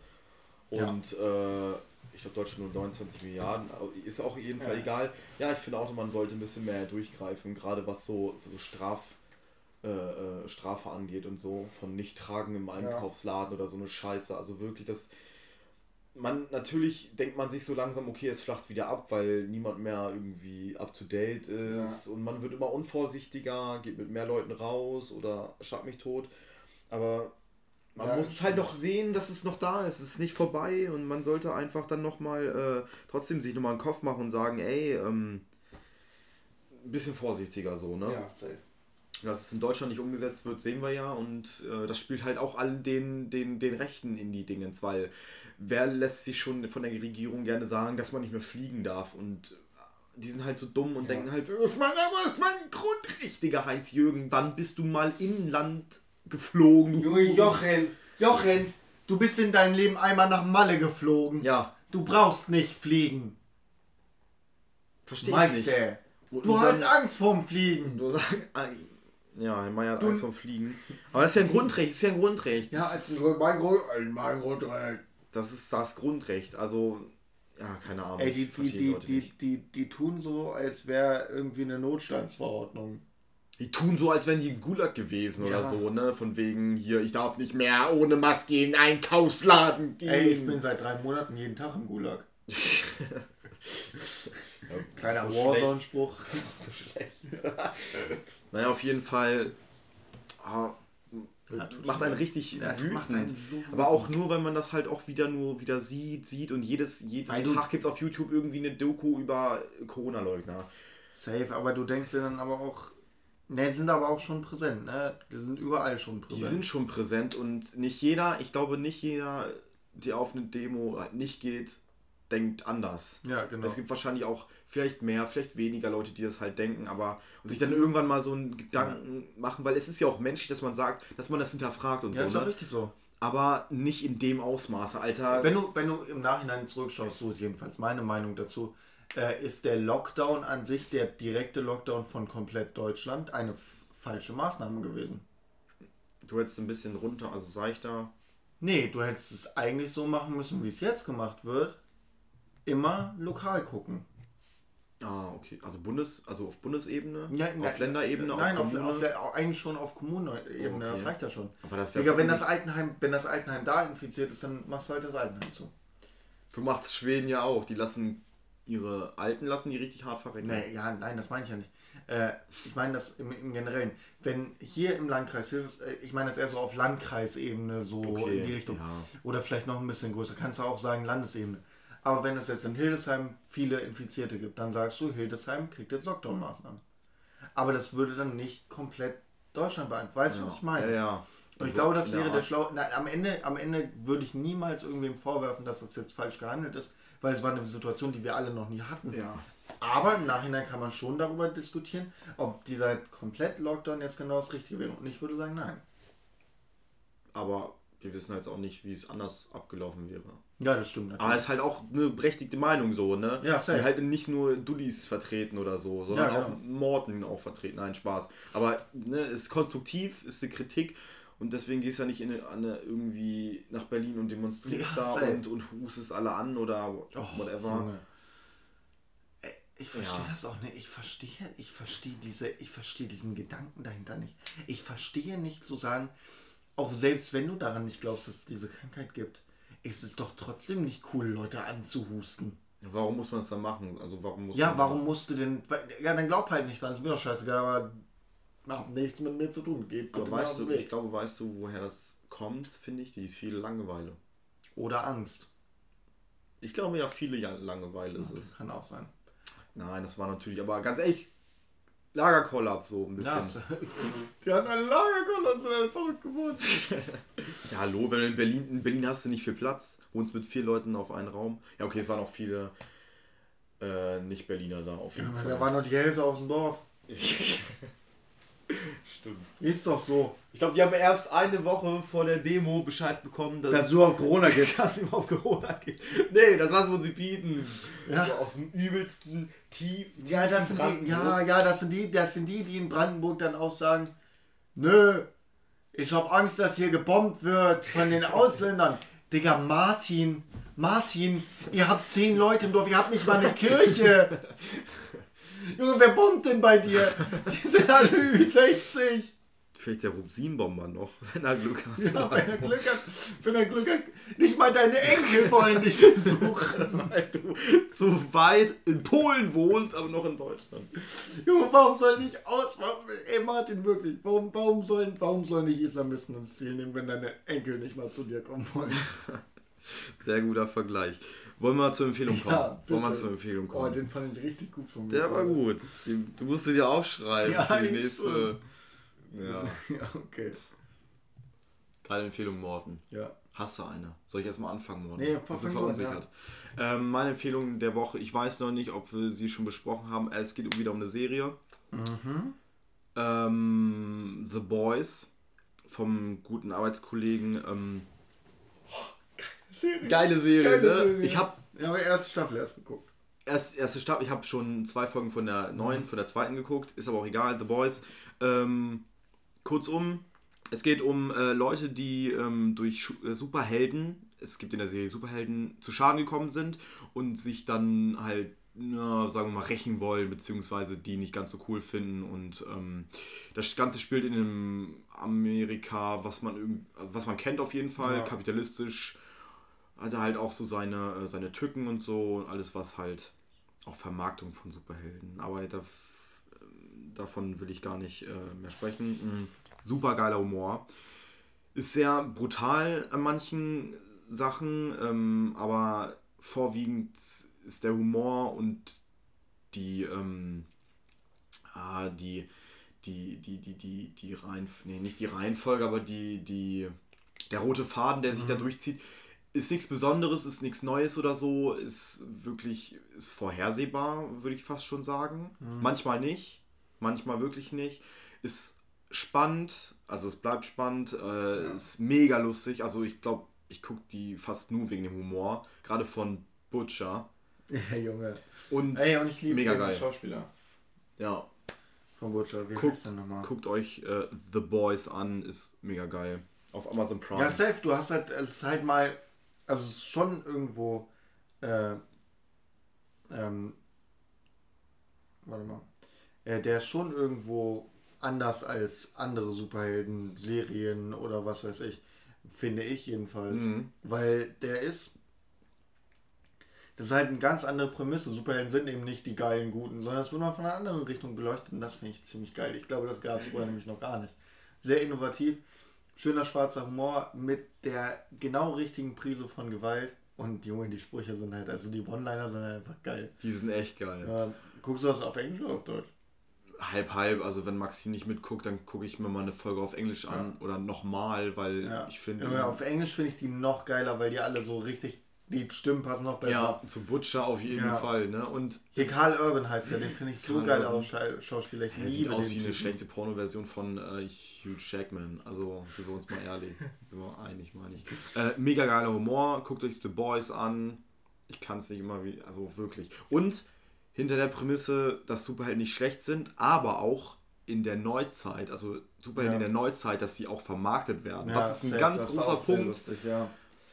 also, und äh, ich glaube, Deutschland nur 29 Milliarden. Also, Ist auch jeden Fall Ja. egal. Ja, ich finde auch, man sollte ein bisschen mehr durchgreifen, gerade was so, so Straf, äh, äh, Strafe angeht und so. Von Nicht-Tragen im Einkaufsladen oder so eine Scheiße. Also wirklich, das. Man, natürlich denkt man sich so langsam, okay, es flacht wieder ab, weil niemand mehr irgendwie up to date ist und man wird immer unvorsichtiger, geht mit mehr Leuten raus oder schlag mich tot. Aber man Ja, muss das halt noch sehen, dass es noch da ist. Es ist nicht vorbei und man sollte einfach dann nochmal äh, trotzdem sich nochmal einen Kopf machen und sagen, ey, ähm, ein bisschen vorsichtiger so, ne? safe. Dass es in Deutschland nicht umgesetzt wird, sehen wir ja und äh, das spielt halt auch allen den, den, den Rechten in die Dingens, weil wer lässt sich schon von der Regierung gerne sagen, dass man nicht mehr fliegen darf und äh, die sind halt so dumm und Ja. denken halt, ist mein, aber ist mein grundrichtiger Heinz-Jürgen, wann bist du mal inland geflogen? Junge Jochen, Jochen, du bist in deinem Leben einmal nach Malle geflogen. Ja, Du brauchst nicht fliegen. verstehe ich nicht. Du hast Angst vorm Fliegen. Du sagst, ja, Herr Meier hat Du- Angst vom Fliegen. Aber das ist ja ein Grundrecht, das ist ja ein Grundrecht. Ja, als mein, Grund, mein Grundrecht. Das ist das Grundrecht. Also, ja, keine Ahnung. Ey, die, die, die, die, die, die tun so, als wäre irgendwie eine Notstandsverordnung. die tun so, als wären die in Gulag gewesen Ja. oder so, ne? Von wegen hier, ich darf nicht mehr ohne Maske in einen Einkaufsladen gehen. Ey, ich bin seit drei Monaten jeden Tag im Gulag. Ja, Kleiner so Warzone-Spruch. So schlecht. Naja, auf jeden Fall. ah, Ja, macht einen richtig Ja, wütend. einen so aber auch nur, weil man das halt auch wieder nur wieder sieht, sieht und jedes, jeden Weil Tag gibt es auf YouTube irgendwie eine Doku über Corona-Leugner. Safe, aber du denkst dir dann aber auch. Ne, sind aber auch schon präsent, ne? Die sind überall schon Die präsent. sind schon präsent und nicht jeder, ich glaube nicht jeder, der auf eine Demo halt nicht geht, denkt anders. ja, genau. Es gibt wahrscheinlich auch vielleicht mehr, vielleicht weniger Leute, die das halt denken, aber und sich dann irgendwann mal so einen Gedanken machen, weil es ist ja auch menschlich, dass man sagt, dass man das hinterfragt und ja, ist so, doch ne? richtig so. aber nicht in dem Ausmaße, Alter. Wenn du, wenn du im Nachhinein zurückschaust, so ist jedenfalls meine Meinung dazu, äh, ist der Lockdown an sich, der direkte Lockdown von komplett Deutschland, eine falsche Maßnahme gewesen. du hättest ein bisschen runter, also seichter. Nee, du hättest es eigentlich so machen müssen, wie es jetzt gemacht wird. Immer lokal gucken. Ah, okay. Also Bundes, also auf Bundesebene, Ja, auf nein, Länderebene, Nein, auf, auf, auf, eigentlich schon auf Kommunenebene, Okay. das reicht ja schon. aber das Digga, wenn das Altenheim, wenn das Altenheim da infiziert ist, dann machst du halt das Altenheim zu. So macht Schweden ja auch. Die lassen ihre Alten lassen die richtig hart verrecken. Nee, ja, nein, das meine ich ja nicht. Äh, ich meine das im, im Generellen. Wenn hier im Landkreis Hilfs, äh, ich meine das eher so auf Landkreisebene, so Okay, in die Richtung. ja. Oder vielleicht noch ein bisschen größer, kannst du auch sagen Landesebene. Aber wenn es jetzt in Hildesheim viele Infizierte gibt, dann sagst du, Hildesheim kriegt jetzt Lockdown-Maßnahmen. Aber das würde dann nicht komplett Deutschland beeinflussen. Weißt du, was ich meine? Ja, ja. ich glaube, das wäre der Schlau. Nein, am Ende, am Ende würde ich niemals irgendwem vorwerfen, dass das jetzt falsch gehandelt ist, weil es war eine Situation, die wir alle noch nie hatten. Ja. Aber im Nachhinein kann man schon darüber diskutieren, ob dieser komplett Lockdown jetzt genau das Richtige wäre. Und ich würde sagen, nein. Aber wir wissen halt auch nicht, wie es anders abgelaufen wäre. Ja, das stimmt natürlich. Aber es ist halt auch eine berechtigte Meinung so, ne? Ja, safe. Die halt nicht nur Dullis vertreten oder so, sondern Ja, auch Morten auch vertreten. Nein, Spaß. Aber ne, es ist konstruktiv, ist eine Kritik und deswegen gehst du ja nicht in eine, irgendwie nach Berlin und demonstrierst Ja, da safe. und, und hustest alle an oder whatever. Junge. Ey, Ich verstehe Ja. das auch nicht. Ich verstehe, ich verstehe diese, ich verstehe diesen Gedanken dahinter nicht. Ich verstehe nicht zu sagen, auch selbst wenn du daran nicht glaubst, dass es diese Krankheit gibt, ist es doch trotzdem nicht cool, Leute anzuhusten. Warum muss man das dann machen? Also warum muss Ja, warum musst du denn. Ja, dann glaub halt nicht dran, ist mir doch scheißegal, aber hat nichts mit mir zu tun. Geht Aber weißt du, Weg. ich glaube, weißt du, woher das kommt, finde ich? Die ist viele Langeweile. Oder Angst. Ich glaube ja, viele Langeweile ist es. Das kann auch sein. Nein, das war natürlich, aber ganz ehrlich, Lagerkollaps so ein bisschen. Ja, die hatten einen Lagerkoller und alle verrückt geworden. Ja, hallo, wenn du in Berlin, in Berlin hast du nicht viel Platz, wohnst mit vier Leuten auf einen Raum. Ja, okay, es waren auch viele äh, Nicht-Berliner da auf jeden Da Fall. war noch die Hälfte aus dem Dorf. Stimmt. Ist doch so. Ich glaube, die haben erst eine Woche vor der Demo Bescheid bekommen, dass, Dass du auf Corona geht. dass ihm auf Corona geht. Nee, das lassen wir sie bieten. Ja. So aus dem übelsten Tief. Ja, das sind die, ja, ja, das sind die, das sind die, die in Brandenburg dann auch sagen, nö, ich habe Angst, dass hier gebombt wird von den Ausländern. Digga, Martin, Martin, ihr habt zehn Leute im Dorf, ihr habt nicht mal eine Kirche. Junge, wer bombt denn bei dir? Die sind alle Ü60. Vielleicht der Rubsinbomber noch, wenn er Glück hat. Ja, wenn er Glück hat, wenn er Glück hat, nicht mal deine Enkel wollen dich besuchen. Weil du zu weit in Polen wohnst, aber noch in Deutschland. Junge, warum soll nicht aus, warum, ey Martin, wirklich, warum, warum sollen, warum sollen nicht Islamisten ins Ziel nehmen, wenn deine Enkel nicht mal zu dir kommen wollen? Sehr guter Vergleich. Wollen wir zur Empfehlung kommen? Ja, Wollen wir bitte. zur Empfehlung Oh, kommen? den fand ich richtig gut von mir. Der war gut. Du musst dir aufschreiben Ja, für die nächste. Ja. Ja, okay. Deine Empfehlung, Morten. Ja. Hast du eine? Soll ich erstmal anfangen, Morten? Nee, fang du verunsichert? Ähm, meine Empfehlung der Woche, ich weiß noch nicht, ob wir sie schon besprochen haben. Es geht wieder um eine Serie. Mhm. Ähm, The Boys vom guten Arbeitskollegen. Ähm, Serie. geile Serie, Geile ne? Serie. Ich habe Ja, aber erste Staffel erst geguckt. erst erste Staffel, ich habe schon zwei Folgen von der neuen, von der zweiten geguckt, ist aber auch egal, The Boys. Ähm, kurzum, es geht um äh, Leute, die ähm, durch Schu- äh, Superhelden, es gibt in der Serie Superhelden, zu Schaden gekommen sind und sich dann halt, na, sagen wir mal, rächen wollen, beziehungsweise die nicht ganz so cool finden. Und ähm, das Ganze spielt in einem Amerika, was man, was man kennt auf jeden Fall, Ja. kapitalistisch hat er halt auch so seine, äh, seine Tücken und so und alles, was halt auch Vermarktung von Superhelden. Aber da, davon will ich gar nicht äh, mehr sprechen. Mhm. Super geiler Humor. Ist sehr brutal an manchen Sachen, ähm, aber vorwiegend ist der Humor und die, ähm, ah, die, die, die, die, die, die Reihenfolge, nee, nicht die Reihenfolge, aber die, die, der rote Faden, der sich da durchzieht, ist nichts Besonderes, ist nichts Neues oder so, ist wirklich ist vorhersehbar, würde ich fast schon sagen. Manchmal nicht, manchmal wirklich nicht. Ist spannend, also es bleibt spannend, äh, ist mega lustig. Also ich glaube, ich gucke die fast nur wegen dem Humor, gerade von Butcher. Ja, Junge. Und Ey, und ich liebe mega den geil. Schauspieler Ja, von Butcher. Wie guckt, heißt nochmal? guckt euch äh, The Boys an, ist mega geil. Auf Amazon Prime. Ja, safe, du hast halt, es ist halt mal, also es ist schon irgendwo, äh, ähm, warte mal, äh, der ist schon irgendwo anders als andere Superhelden, Serien oder was weiß ich, finde ich jedenfalls, Mhm. weil der ist, das ist halt eine ganz andere Prämisse. Superhelden sind eben nicht die geilen Guten, sondern das wird man von einer anderen Richtung beleuchtet und das finde ich ziemlich geil. Ich glaube, das gab es vorher nämlich noch gar nicht. Sehr innovativ, schöner schwarzer Humor mit der genau richtigen Prise von Gewalt und Junge, die Sprüche sind halt, also die One-Liner sind halt einfach geil. Die sind echt geil. Ja, guckst du das auf Englisch oder auf Deutsch? halb, halb. Also wenn Maxi nicht mitguckt, dann gucke ich mir mal eine Folge auf Englisch an ja. oder nochmal, weil ja. ich finde. Ja, auf Englisch finde ich die noch geiler, weil die alle so richtig. Die Stimmen passen noch besser. Ja, zu Butcher auf jeden Fall. Ne? Und Hier Karl Urban heißt ja, den finde ich so geil aus Schauspieler. Ich liebe sieht aus wie eine schlechte Porno-Version von äh, Hugh Jackman. Also sind wir uns mal ehrlich. sind wir einig, meine ich. Äh, mega geiler Humor. Guckt euch The Boys an. Ich kann es nicht immer wie. Also wirklich. Und hinter der Prämisse, dass Superhelden nicht schlecht sind, aber auch in der Neuzeit, also Superhelden ja. in der Neuzeit, dass die auch vermarktet werden. Ja, das ist ein ganz großer Punkt. Lustig, ja.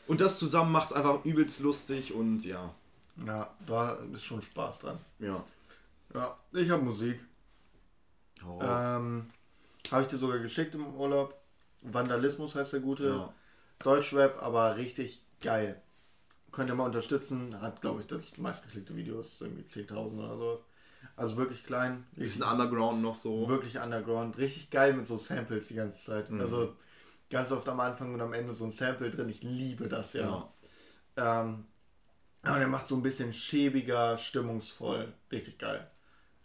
Und das zusammen macht es einfach übelst lustig und ja. Ja, da ist schon Spaß dran. Ja. Ja, ich habe Musik. Ähm, habe ich dir sogar geschickt im Urlaub. Vandalismus heißt der gute. Ja. Deutschrap, aber richtig geil. Könnt ihr mal unterstützen. Hat, glaube ich, das meistgeklickte Video ist irgendwie 10.000 oder sowas. Also wirklich klein. Bisschen Underground noch so. Wirklich Underground. Richtig geil mit so Samples die ganze Zeit. Mhm. Also ganz oft am Anfang und am Ende so ein Sample drin. Ich liebe das ja. ja. Ähm, aber der macht so ein bisschen schäbiger, stimmungsvoll. Richtig geil.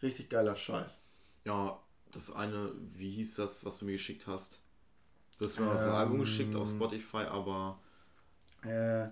Richtig geiler Scheiß. Ja, das eine, wie hieß das, was du mir geschickt hast? Du hast mir ähm, das Album geschickt auf Spotify, aber. Äh, äh,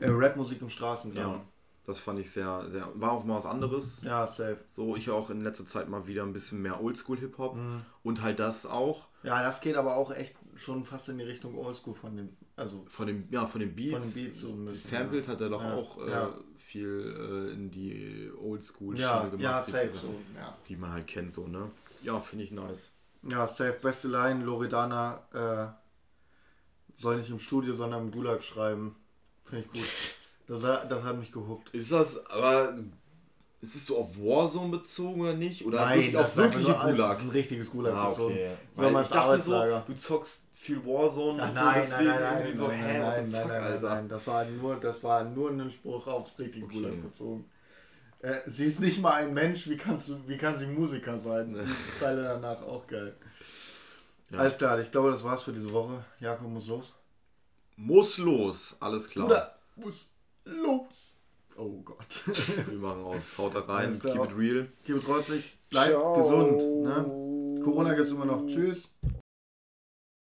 Rapmusik im Straßenkram. Ja, das fand ich sehr, sehr. War auch mal was anderes. Ja, safe. So, ich auch in letzter Zeit mal wieder ein bisschen mehr Oldschool-Hip-Hop. Mhm. Und halt das auch. Ja, das geht aber auch echt schon fast in die Richtung Oldschool von dem. Also von dem, ja, von den Beats. Von den Beats so die Sampled hat er doch ja. auch äh, ja. viel äh, in die Oldschool ja, gemacht. Ja, safe die, so. Ja. Die man halt kennt, so, ne? Ja, finde ich nice. Ja, safe. Beste Line, Loredana äh, soll nicht im Studio, sondern im Gulag schreiben. Finde ich gut. Das, das hat mich gehuckt. Ist das, aber ist es so auf Warzone bezogen oder nicht? Oder Nein, wirklich das auf wirkliche Gulag? Das ist ein richtiges Gulag ah, okay. bezogen. Weil ich dachte so, du zockst viel Warzone Ach, und nein, so, deswegen nein, nein, irgendwie so, nein, hä, nein, nein, fuck, nein, Alter. nein, das war nur, das war nur ein Spruch aufs richtige okay. Gulag bezogen. Äh, sie ist nicht mal ein Mensch, wie kannst du, wie kann sie Musiker sein? Die Zeile danach auch geil. Ja. Alles klar, ich glaube, das war's für diese Woche. Jakob muss los. Muss los, alles klar. Bruder, muss los. Oh Gott. Wir machen aus. Haut da rein. Keep it real. Keep it trotzig. Bleibt Ciao. gesund. Ne? Corona gibt's immer noch. Tschüss.